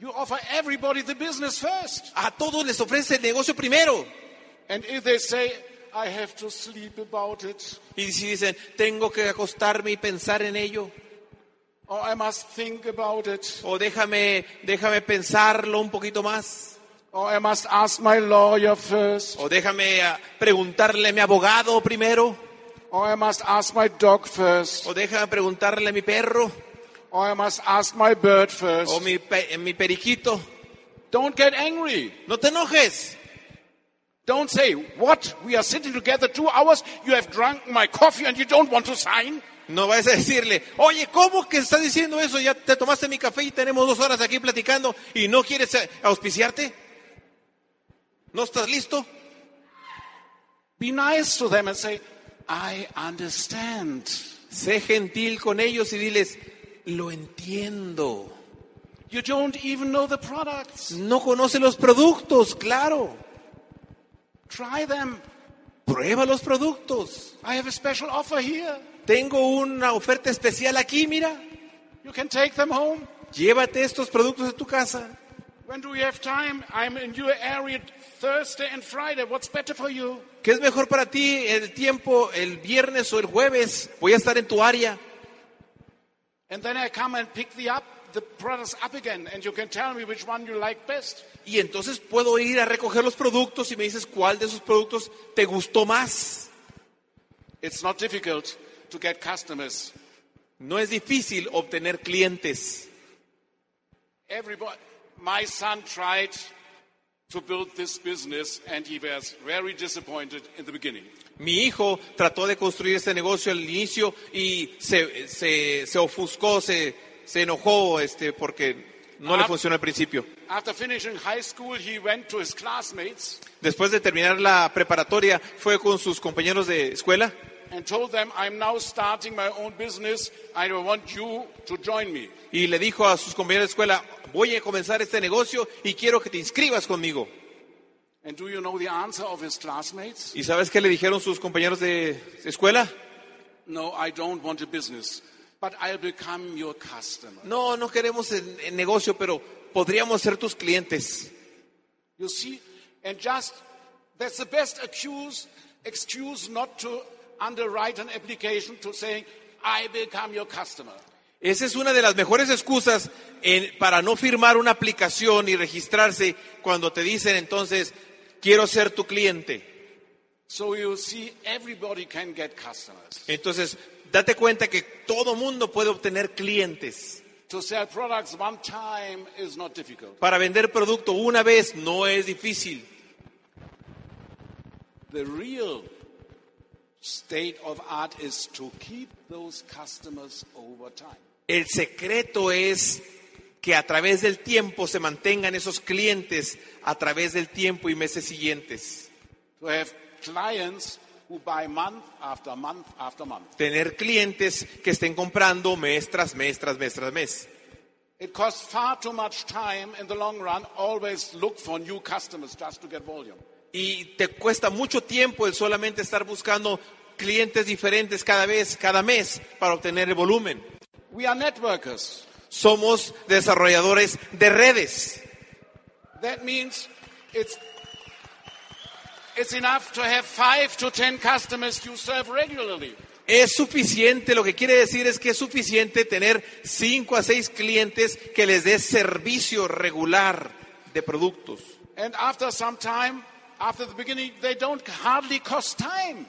You offer everybody the business first. A todos les ofrece el negocio primero. And if they say, I have to sleep about it, Y si dicen, tengo que acostarme y pensar en ello, or I must think about it, o déjame, déjame pensarlo un poquito más, or I must ask my lawyer first, o déjame ah, preguntarle a mi abogado primero, or I must ask my dog first, o déjame preguntarle a mi perro, or I must ask my bird first. o mi, pe- mi periquito. Don't get angry. No te enojes. Don't say, What? We are sitting together two hours, you have drunk my coffee and you don't want to sign? No vayas a decirle, oye, ¿cómo que estás diciendo eso? Ya te tomaste mi café y tenemos dos horas aquí platicando y no quieres eh, auspiciarte. ¿No estás listo? Be nice to them and say, I understand. Sé gentil con ellos y diles, lo entiendo. You don't even know the products. No conoce los productos, claro. Try them. Prueba los productos. I have a special offer here. Tengo una oferta especial aquí, mira. You can take them home. Llévate estos productos a tu casa. When do we have time? I'm in your area Thursday and Friday. What's better for you? ¿Qué es mejor para ti el tiempo, el viernes o el jueves? Voy a estar en tu área. And then I come and pick the up the products up again, and you can tell me which one you like best. Y entonces puedo ir a recoger los productos y me dices cuál de esos productos te gustó más. It's not difficult to get customers. No es difícil obtener clientes. Everybody, my son tried to build this business, and he was very disappointed in the beginning. Mi hijo trató de construir este negocio al inicio y se, se, se ofuscó, se, se enojó este, porque no le funcionó al principio. After finishing high school, he went to his classmates Después de terminar la preparatoria, fue con sus compañeros de escuela and told them, I'm now starting my own business. I want you to join me. y le dijo a sus compañeros de escuela, voy a comenzar este negocio y quiero que te inscribas conmigo. And do you know the answer of his classmates? ¿Y sabes qué le dijeron sus compañeros de escuela? No, I don't want a business, but I'll become your customer. No, no queremos el, el negocio, pero podríamos ser tus clientes. You see, and just that's the best excuse, excuse not to underwrite an application to saying, I become your customer. Esa es una de las mejores excusas en- para no firmar una aplicación y registrarse cuando te dicen entonces, quiero ser tu cliente. So you see, everybody can get customers. Entonces, date cuenta que todo mundo puede obtener clientes. To sell products one time is not difficult. Para vender producto una vez no es difícil. The real state of art is to keep those customers over time. El secreto es que a través del tiempo se mantengan esos clientes a través del tiempo y meses siguientes. To have clients who buy month after month after month. Tener clientes que estén comprando mes tras mes tras mes tras mes. It costs far too much time in the long run. Always look for new customers just to get volume. Y te cuesta mucho tiempo el solamente estar buscando clientes diferentes cada vez, cada mes, para obtener el volumen. We are networkers. Somos desarrolladores de redes. That means it's it's enough to have five to ten customers you serve regularly. Es suficiente, lo que quiere decir es que es suficiente tener cinco a seis clientes que les des servicio regular de productos. And after some time, after the beginning, they don't hardly cost time.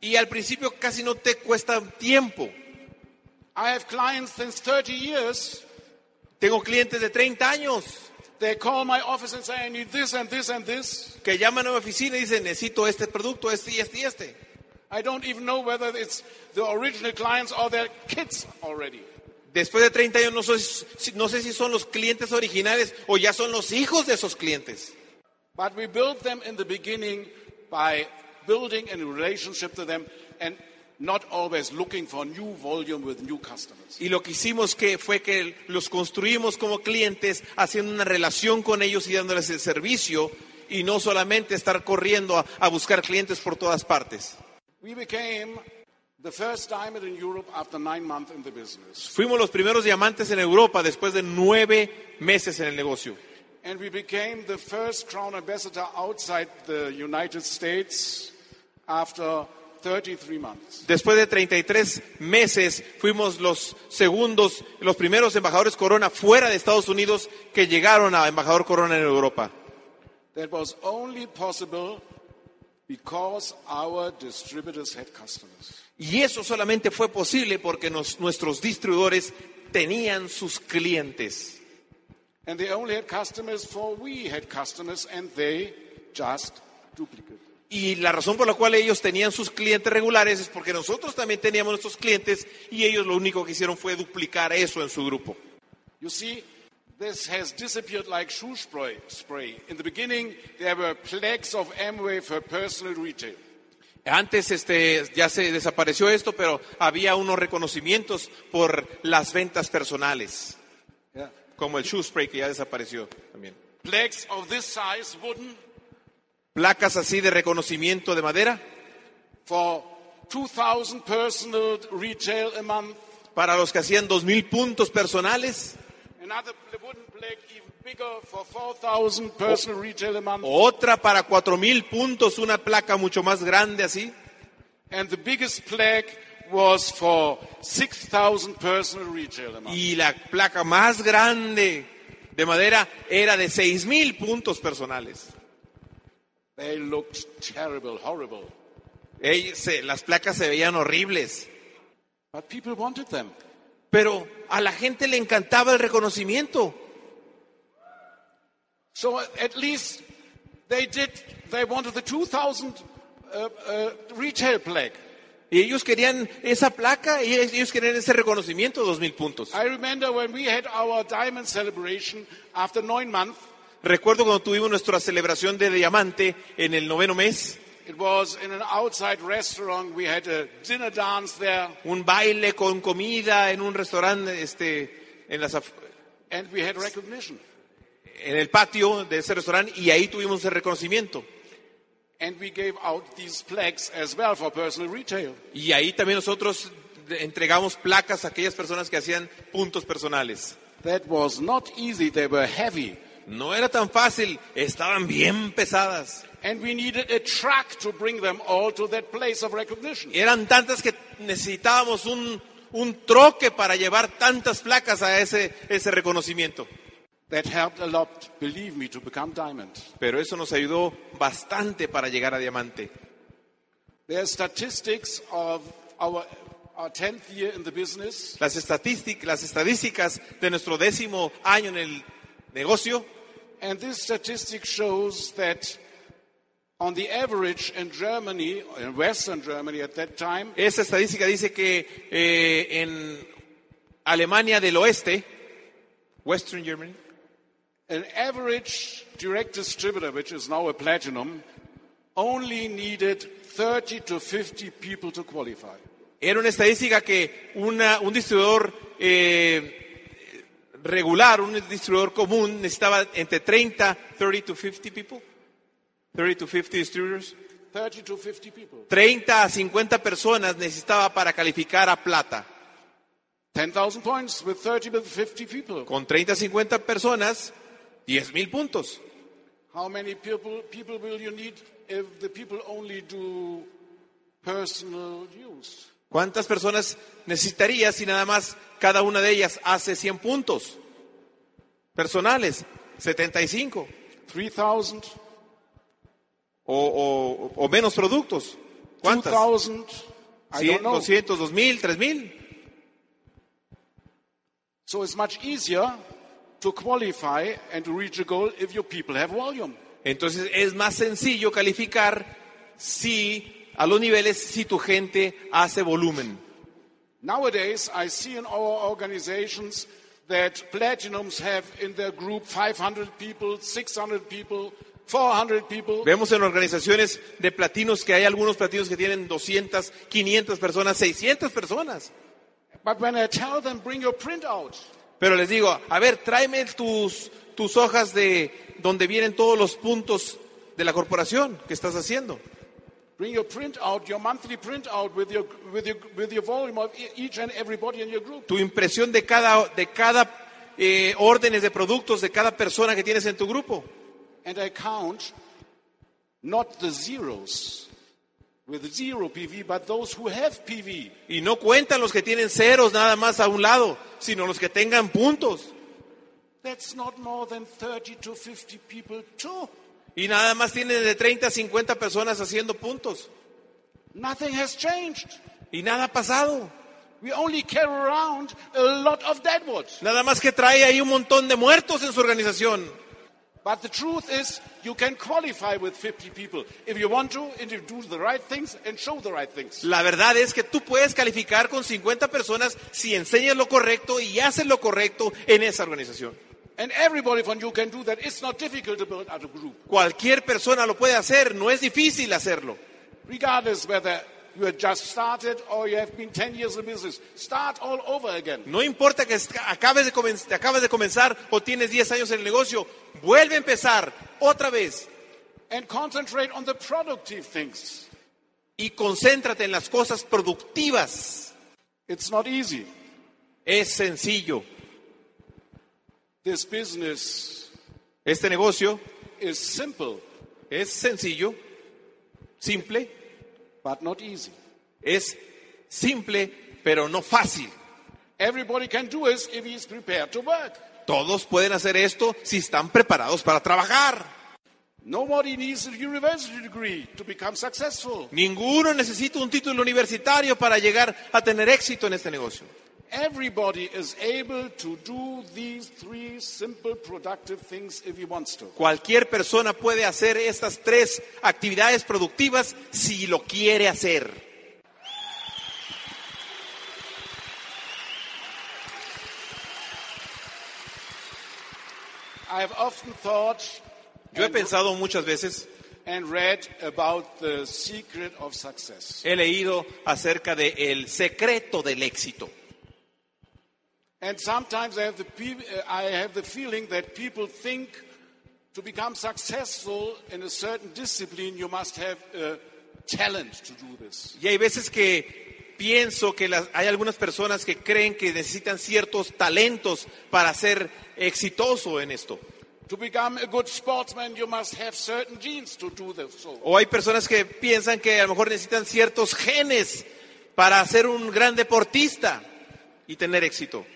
Y al principio casi no te cuesta tiempo. I have clients since 30 years. Tengo clientes de 30 años They call my office and say, I need this and this and this. que llaman a mi oficina y dicen, necesito este producto, este y este y este. I don't even know whether it's the original clients or their kids already. Después de 30 años no, sé si- no sé si son los clientes originales o ya son los hijos de esos clientes. But we built them in the beginning by building a relationship to them. And not always looking for new volume with new customers. Y lo que hicimos que fue que los construimos como clientes, haciendo una relación con ellos y dándoles el servicio y no solamente estar corriendo a, a buscar clientes por todas partes. We became the first diamond in Europe after nine months in the business. Fuimos los primeros diamantes en Europa después de nueve meses en el negocio. And we became the first crown ambassador outside the United States after 33 months. Después de 33 meses fuimos los segundos, los primeros embajadores Corona fuera de Estados Unidos que llegaron a embajador Corona en Europa. That was only possible because our distributors had customers. Y eso solamente fue posible porque nos- nuestros distribuidores tenían sus clientes. And they only had customers for we had customers and they just duplicated. Y la razón por la cual ellos tenían sus clientes regulares es porque nosotros también teníamos nuestros clientes y ellos lo único que hicieron fue duplicar eso en su grupo. You see, this has disappeared like shoe spray. spray. In the beginning, there were plagues of Amway for personal retail. Antes este, ya se desapareció esto, pero había unos reconocimientos por las ventas personales, Yeah. como el shoe spray que ya desapareció también. Plagues of this size wooden Placas así de reconocimiento de madera for 2,000 personal retail a month. para los que hacían dos mil puntos personales. Another wooden plague even bigger for 4,000 personal retail a month. Otra para cuatro mil puntos, una placa mucho más grande así. And the biggest was for 6,000 personal retail a month. Y la placa más grande de madera era de seis mil puntos personales. They looked terrible, horrible. Ey, se- las placas se veían horribles, But people wanted them. pero a la gente le encantaba el reconocimiento. So at least they did, they wanted the 2,000 uh, uh, retail plague. Y ellos querían esa placa y ellos querían ese reconocimiento de dos mil puntos. I remember when we had our diamond celebration after nine months, Recuerdo cuando tuvimos nuestra celebración de diamante en el noveno mes, it was in an outside restaurant. We had a dinner dance there, un baile con comida en un restaurante este, en, las and we had recognition. en el patio de ese restaurante y ahí tuvimos el reconocimiento. And we gave out these plaques as well for personal retail. Y ahí también nosotros entregamos placas a aquellas personas que hacían puntos personales. That was not easy. They were heavy. No era tan fácil, estaban bien pesadas. And we needed a truck to bring them all to that place of recognition. Eran tantas que necesitábamos un, un troque para llevar tantas placas a ese, ese reconocimiento. That helped a lot, believe me, to become diamond. Pero eso nos ayudó bastante para llegar a diamante. There are statistics of our, our 10th year in the business. Las las estadísticas de nuestro décimo año en el negocio And this statistic shows that on the average in Germany, in Western Germany at that time, Esa estadística dice que eh, en Alemania del Oeste, Western Germany, an average direct distributor, which is now a platinum, only needed 30 to 50 people to qualify. era una estadística que una- un distribuidor eh, regular, un distribuidor común, necesitaba entre 30, 30 to 50 people, 30 to 50 distributors, 30 to 50 people. 30 a 50 personas necesitaba para calificar a plata. 10,000 points with 30 to 50 people. Con 30 a 50 personas, 10 mil puntos. How many people, people will you need if the people only do personal use? ¿Cuántas personas necesitarías si nada más cada una de ellas hace 100 puntos? Personales, 75. 3,000, O, o- o menos productos. ¿Cuántas? 2,000? I 100, don't know. 200, 2000, 3000. So it's much easier to qualify and to reach a goal if your people have volume. Entonces es más sencillo calificar si a los niveles si tu gente hace volumen. Nowadays, I see in our organizations that platinums have in their group 500 people, 600 people, 400 people. Vemos en organizaciones de platinos que hay algunos platinos que tienen 200, 500 personas, 600 personas. But when I tell them, bring your printout, Pero les digo, a ver, tráeme tus, tus hojas de donde vienen todos los puntos de la corporación que estás haciendo. Bring your printout, your monthly printout with your, with your, with your volume of e- each and everybody in your group. Tu impresión de cada, de cada eh, órdenes de productos de cada persona que tienes en tu grupo. And I count not the zeros with zero PV, but those who have PV. Y no cuentan los que tienen ceros nada más a un lado, sino los que tengan puntos. That's not more than 30 to 50 people too. Y nada más tienen de 30 a 50 personas haciendo puntos. Nothing has changed. Y nada ha pasado. We only carry around a lot of deadwood. Nada más que trae ahí un montón de muertos en su organización. But the truth is, you can qualify with 50 people if you want to, and you do the right things and show the right things. La verdad es que tú puedes calificar con 50 personas si enseñas lo correcto y haces lo correcto en esa organización. And everybody from you can do that. It's not difficult to build out a group, Cualquier persona lo puede hacer, no es difícil hacerlo. regardless whether you have just started or you have been 10 years in business. Start all over again. No importa que acabes acabas de comenzar o tienes 10 años en el negocio, vuelve a empezar otra vez And concentrate on the productive things. y concéntrate en las cosas productivas. It's not easy. Es sencillo. This business Este negocio is simple, es sencillo, simple, but not easy. es simple, pero no fácil. Everybody can do it if he is prepared to work. Todos pueden hacer esto si están preparados para trabajar. Nobody needs a university degree to become successful. Ninguno necesita un título universitario para llegar a tener éxito en este negocio. Everybody is able to do these three simple productive things if he wants to. Cualquier persona puede hacer estas tres actividades productivas si lo quiere hacer. I have often thought Yo he pensado muchas veces, and read about the secret of success. he leído acerca de el secreto del éxito. And sometimes I have the, pe- I have the feeling that people think to become successful in a certain discipline, you must have a talent to do this. Y hay veces que pienso que las- hay algunas personas que creen que necesitan ciertos talentos para ser exitoso en esto. To become a good sportsman, you must have certain genes to do this. So. O hay personas que piensan que a lo mejor necesitan ciertos genes para ser un gran deportista y tener éxito.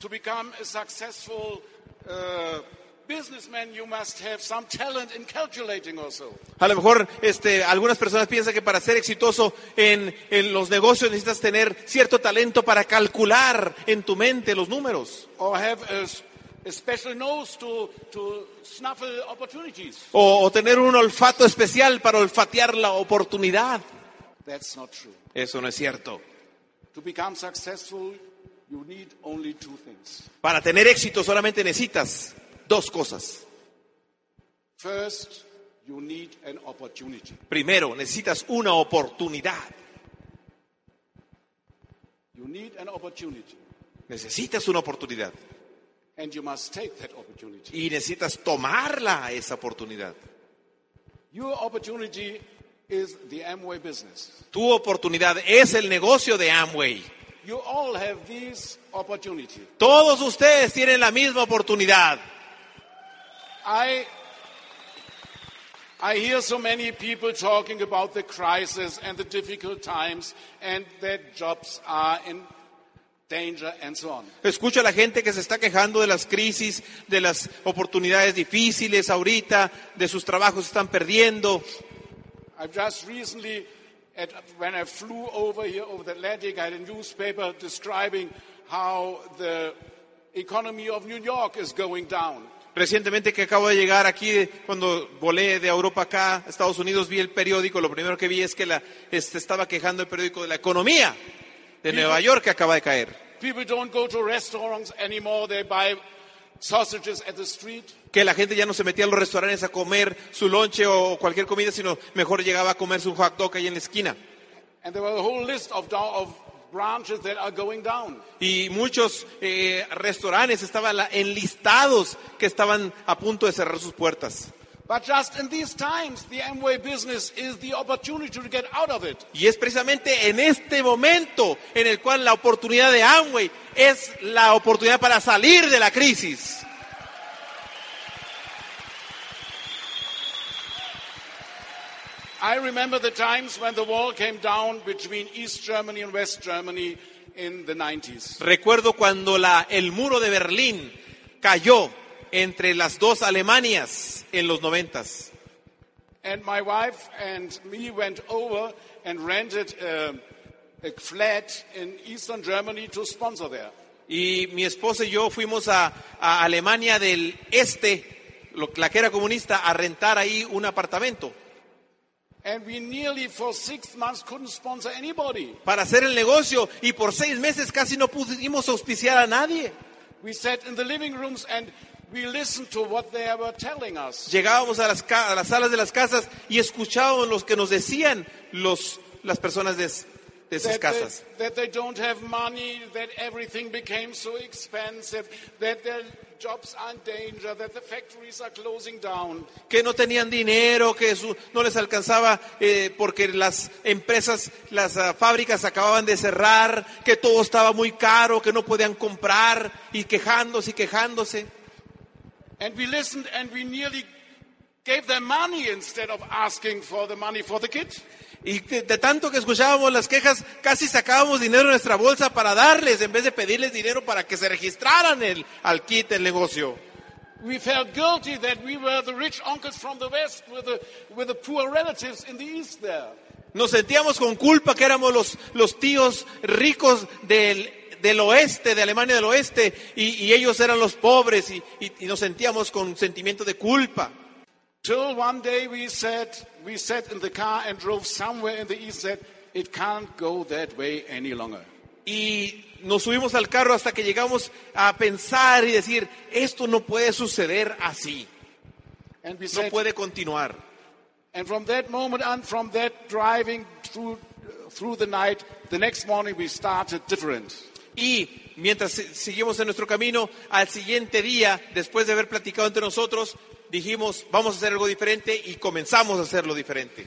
To become a successful uh, businessman, you must have some talent in calculating also. A lo mejor este, algunas personas piensan que para ser exitoso en, en los negocios necesitas tener cierto talento para calcular en tu mente los números. Or have a, to, to snuffle opportunities. O, o tener un olfato especial para olfatear la oportunidad. That's not true. Eso no es cierto. To become successful, you need only two things. Para tener éxito solamente necesitas dos cosas. First, you need an opportunity. Primero, necesitas una oportunidad. You need an opportunity, Necesitas una oportunidad. and you must take that opportunity. Y necesitas tomarla esa oportunidad. Your opportunity is the Amway business. Tu oportunidad es el negocio de Amway. You all have these opportunities. Todos ustedes tienen la misma oportunidad. I I hear so many people talking about the crisis and the difficult times and that jobs are in danger and so on. Escucho a la gente que se está quejando de las crisis, de las oportunidades difíciles ahorita, de sus trabajos están perdiendo. I've just recently, at, when I flew over here over the Atlantic, I had a newspaper describing how the economy of New York is going down. Recientemente que acabo de llegar aquí, cuando volé de Europa acá, a Estados Unidos, vi el periódico, lo primero que vi es que la, este, estaba quejando el periódico de la economía de Nueva York que acaba de caer. People don't go to restaurants anymore, they buy sausages at the street. Que la gente ya no se metía a los restaurantes a comer su lonche o cualquier comida, sino mejor llegaba a comerse un hot dog ahí en la esquina. And there were a whole list of, do- of branches that are going down. Y muchos eh, restaurantes estaban enlistados que estaban a punto de cerrar sus puertas. But just in these times, the Amway business is the opportunity to get out of it. Y es precisamente en este momento en el cual la oportunidad de Amway es la oportunidad para salir de la crisis. I remember the times when the wall came down between East Germany and West Germany in the 90s. Recuerdo cuando la, el muro de Berlín cayó entre las dos Alemanias en los noventas. And my wife and me went over and rented a, a flat in Eastern Germany to sponsor there. Y mi esposa y yo fuimos a, a Alemania del Este, lo- la que era comunista, a rentar ahí un apartamento para hacer el negocio y por seis meses casi no pudimos auspiciar a nadie. We sat in the living rooms and we listened to what they were telling us. Llegábamos a las, a las salas de las casas y escuchábamos lo que nos decían los, las personas de, de esas That they, casas. that they don't have money, that everything became so expensive, that their jobs are in danger, that the factories are closing down. que no tenían dinero, que su- no les alcanzaba eh, porque las empresas, las ah, fábricas acababan de cerrar, que todo estaba muy caro, que no podían comprar y quejándose y quejándose. And we listened and we nearly gave them money instead of asking for the money for the kid. Y de tanto que escuchábamos las quejas, casi sacábamos dinero de nuestra bolsa para darles, en vez de pedirles dinero para que se registraran el, al kit el negocio. We felt guilty that we were the rich uncles from the West with the, with the poor relatives in the East there. Nos sentíamos con culpa que éramos los, los tíos ricos del, del oeste, de Alemania del oeste, y, y ellos eran los pobres, y, y- y nos sentíamos con sentimiento de culpa. Till one day we said, we sat in the car and drove somewhere in the East said, it can't go that way any longer. Y nos subimos al carro hasta que llegamos a pensar y decir, esto no puede suceder así, And we no said, puede continuar. and from that moment on, from that driving through, through the night, the next morning we started different. Y mientras se- seguimos en nuestro camino, al siguiente día, después de haber platicado entre nosotros, dijimos, vamos a hacer algo diferente y comenzamos a hacerlo diferente.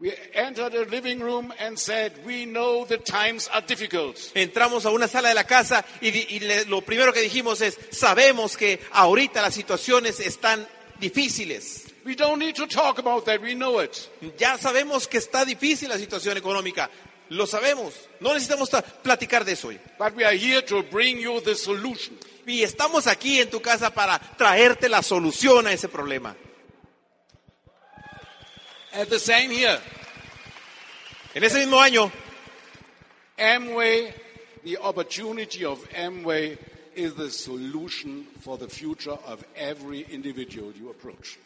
We entered a living room and said, we know the times are difficult. Entramos a una sala de la casa y, y le- lo primero que dijimos es, sabemos que ahorita las situaciones están difíciles. We don't need to talk about that, we know it. Ya sabemos que está difícil la situación económica. Lo sabemos. No necesitamos ta- platicar de eso hoy. But we are here to bring you the solution. Y estamos aquí en tu casa para traerte la solución a ese problema. At the same here, En ese mismo año, Amway, the opportunity of Amway is the solution for the future of every individual you approach.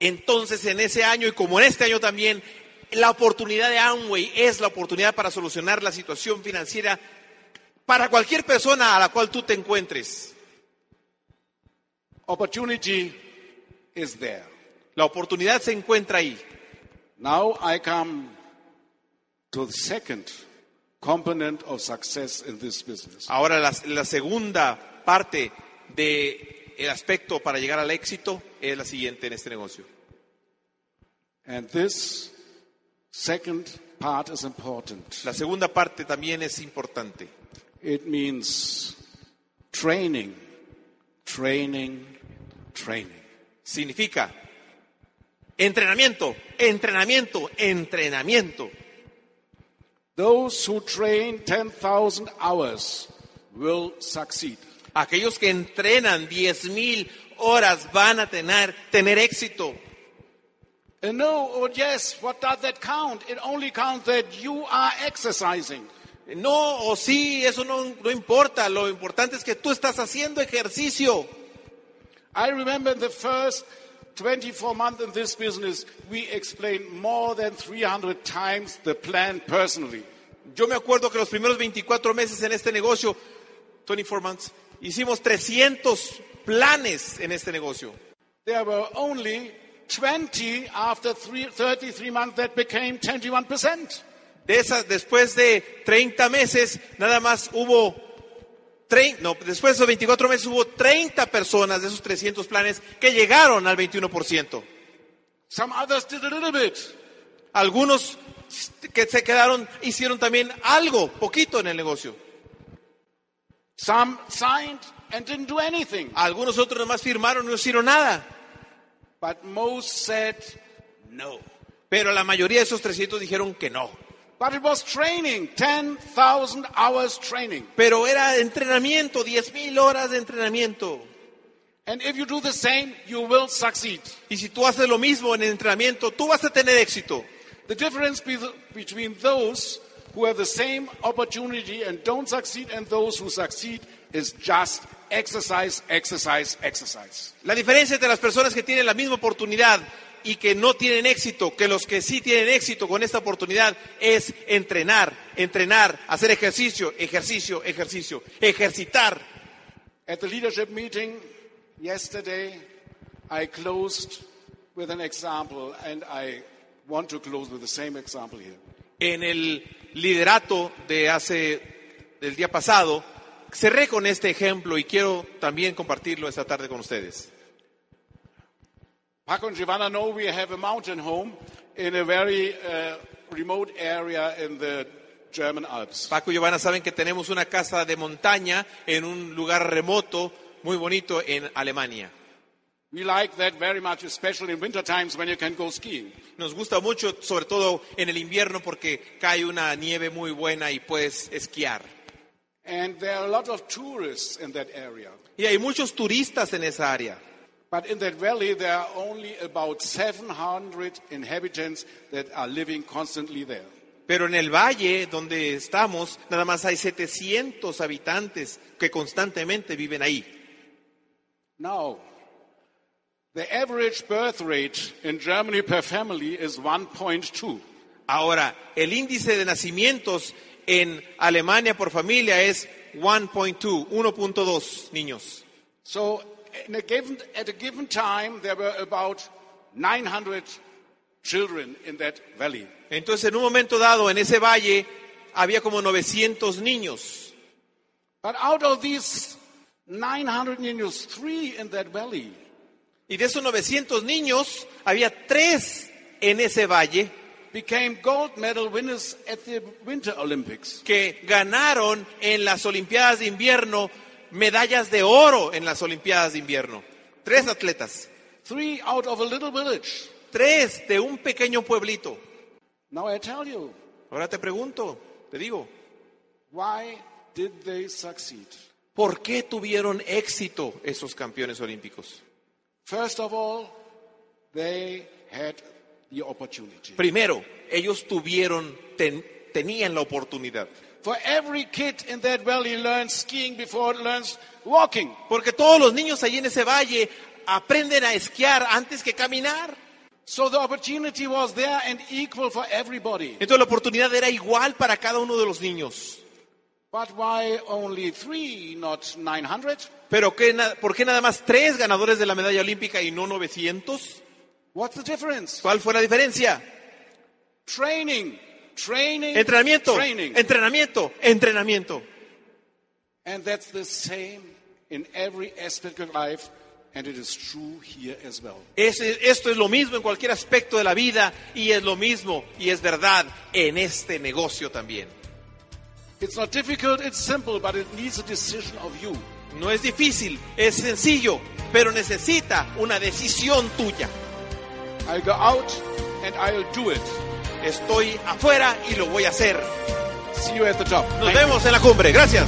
entonces en ese año y como en este año también, la oportunidad de Amway es la oportunidad para solucionar la situación financiera para cualquier persona a la cual tú te encuentres. Opportunity is there. La oportunidad se encuentra ahí. Now I come to the second component of success in this business. Ahora la, la segunda parte del aspecto para llegar al éxito es la siguiente en este negocio. And this second part is important. La segunda parte también es importante. It means training, training, training. Significa entrenamiento, entrenamiento, entrenamiento. Those who train 10,000 hours will succeed. Aquellos que entrenan 10.000 horas van a tener, tener éxito. And no or yes, what does that count? It only counts that you are exercising. No o sí, eso no, no importa. Lo importante es que tú estás haciendo ejercicio. I remember in the first 24 months in this business, we explained more than 300 times the plan personally. Yo me acuerdo que los primeros 24 meses en este negocio, 24 months, hicimos 300 planes en este negocio. there were only 20 after three, 33 months that became 21%. De esas, después de 30 meses, nada más hubo, trein- no, después de 24 meses hubo 30 personas de esos 300 planes que llegaron al 21%. Some others did a little bit. Algunos que se quedaron hicieron también algo, poquito en el negocio. Some signed and didn't do anything. Algunos otros nomás firmaron y no hicieron nada. But most said no. Pero la mayoría de esos 300 dijeron que no. But it was training, 10,000 hours training. Pero era entrenamiento, 10.000 horas de entrenamiento. And if you do the same, you will succeed. Y si tú haces lo mismo en el entrenamiento, tú vas a tener éxito. The difference be- between those who have the same opportunity and don't succeed and those who succeed is just exercise, exercise, exercise. La diferencia entre las personas que tienen la misma oportunidad y que no tienen éxito, que los que sí tienen éxito con esta oportunidad, es entrenar, entrenar, hacer ejercicio, ejercicio, ejercicio, ejercitar. At the leadership meeting yesterday, I closed with an example, and I want to close with the same example here. En el liderato de hace, del día pasado, cerré con este ejemplo y quiero también compartirlo esta tarde con ustedes. Paco and Giovanna know we have a mountain home in a very uh, remote area in the German Alps. Paco y Giovanna saben que tenemos una casa de montaña en un lugar remoto, muy bonito, en Alemania. We like that very much, especially in winter times when you can go skiing. Nos gusta mucho, sobre todo en el invierno, porque cae una nieve muy buena y puedes esquiar. And there are a lot of tourists in that area. Y hay muchos turistas en esa área. But in that valley, there are only about 700 inhabitants that are living constantly there. Pero en el valle donde estamos, nada más hay 700 habitantes que constantemente viven ahí. Now, the average birth rate in Germany per family is 1.2. Ahora, el índice de nacimientos en Alemania por familia es 1.2, 1.2 niños. So, a given, at a given time, there were about 900 children in that valley. Entonces, en un momento dado, en ese valle, había como 900 niños. But out of these 900 niños, three in that valley Y de esos 900 niños, había tres en ese valle became gold medal winners at the Winter Olympics. que ganaron en las Olimpiadas de invierno medallas de oro en las Olimpiadas de invierno. Tres atletas. Three out of a little village. Tres de un pequeño pueblito. Now I tell you, Ahora te pregunto, te digo, why did they succeed? ¿por qué tuvieron éxito esos campeones olímpicos? First of all, they had the opportunity. Primero, ellos tuvieron, ten- tenían la oportunidad. For every kid in that valley learns skiing before it learns walking. Porque todos los niños allí en ese valle aprenden a esquiar antes que caminar. So the opportunity was there and equal for everybody. Entonces la oportunidad era igual para cada uno de los niños. But why only three, not 900? Pero ¿qué ¿por qué nada más tres ganadores de la medalla olímpica y no 900? What's the difference? ¿Cuál fue la diferencia? Training, training, Entrenamiento, training. entrenamiento, entrenamiento. And that's the same in every aspect of life, and it is true here as well. Es- esto es lo mismo en cualquier aspecto de la vida y es lo mismo y es verdad en este negocio también. It's not difficult, it's simple, but it needs a decision of you. No es difícil, es sencillo, pero necesita una decisión tuya. I'll go out and I'll do it. Estoy afuera y lo voy a hacer. See you at the top. Nos Thank you. vemos en la cumbre. Gracias.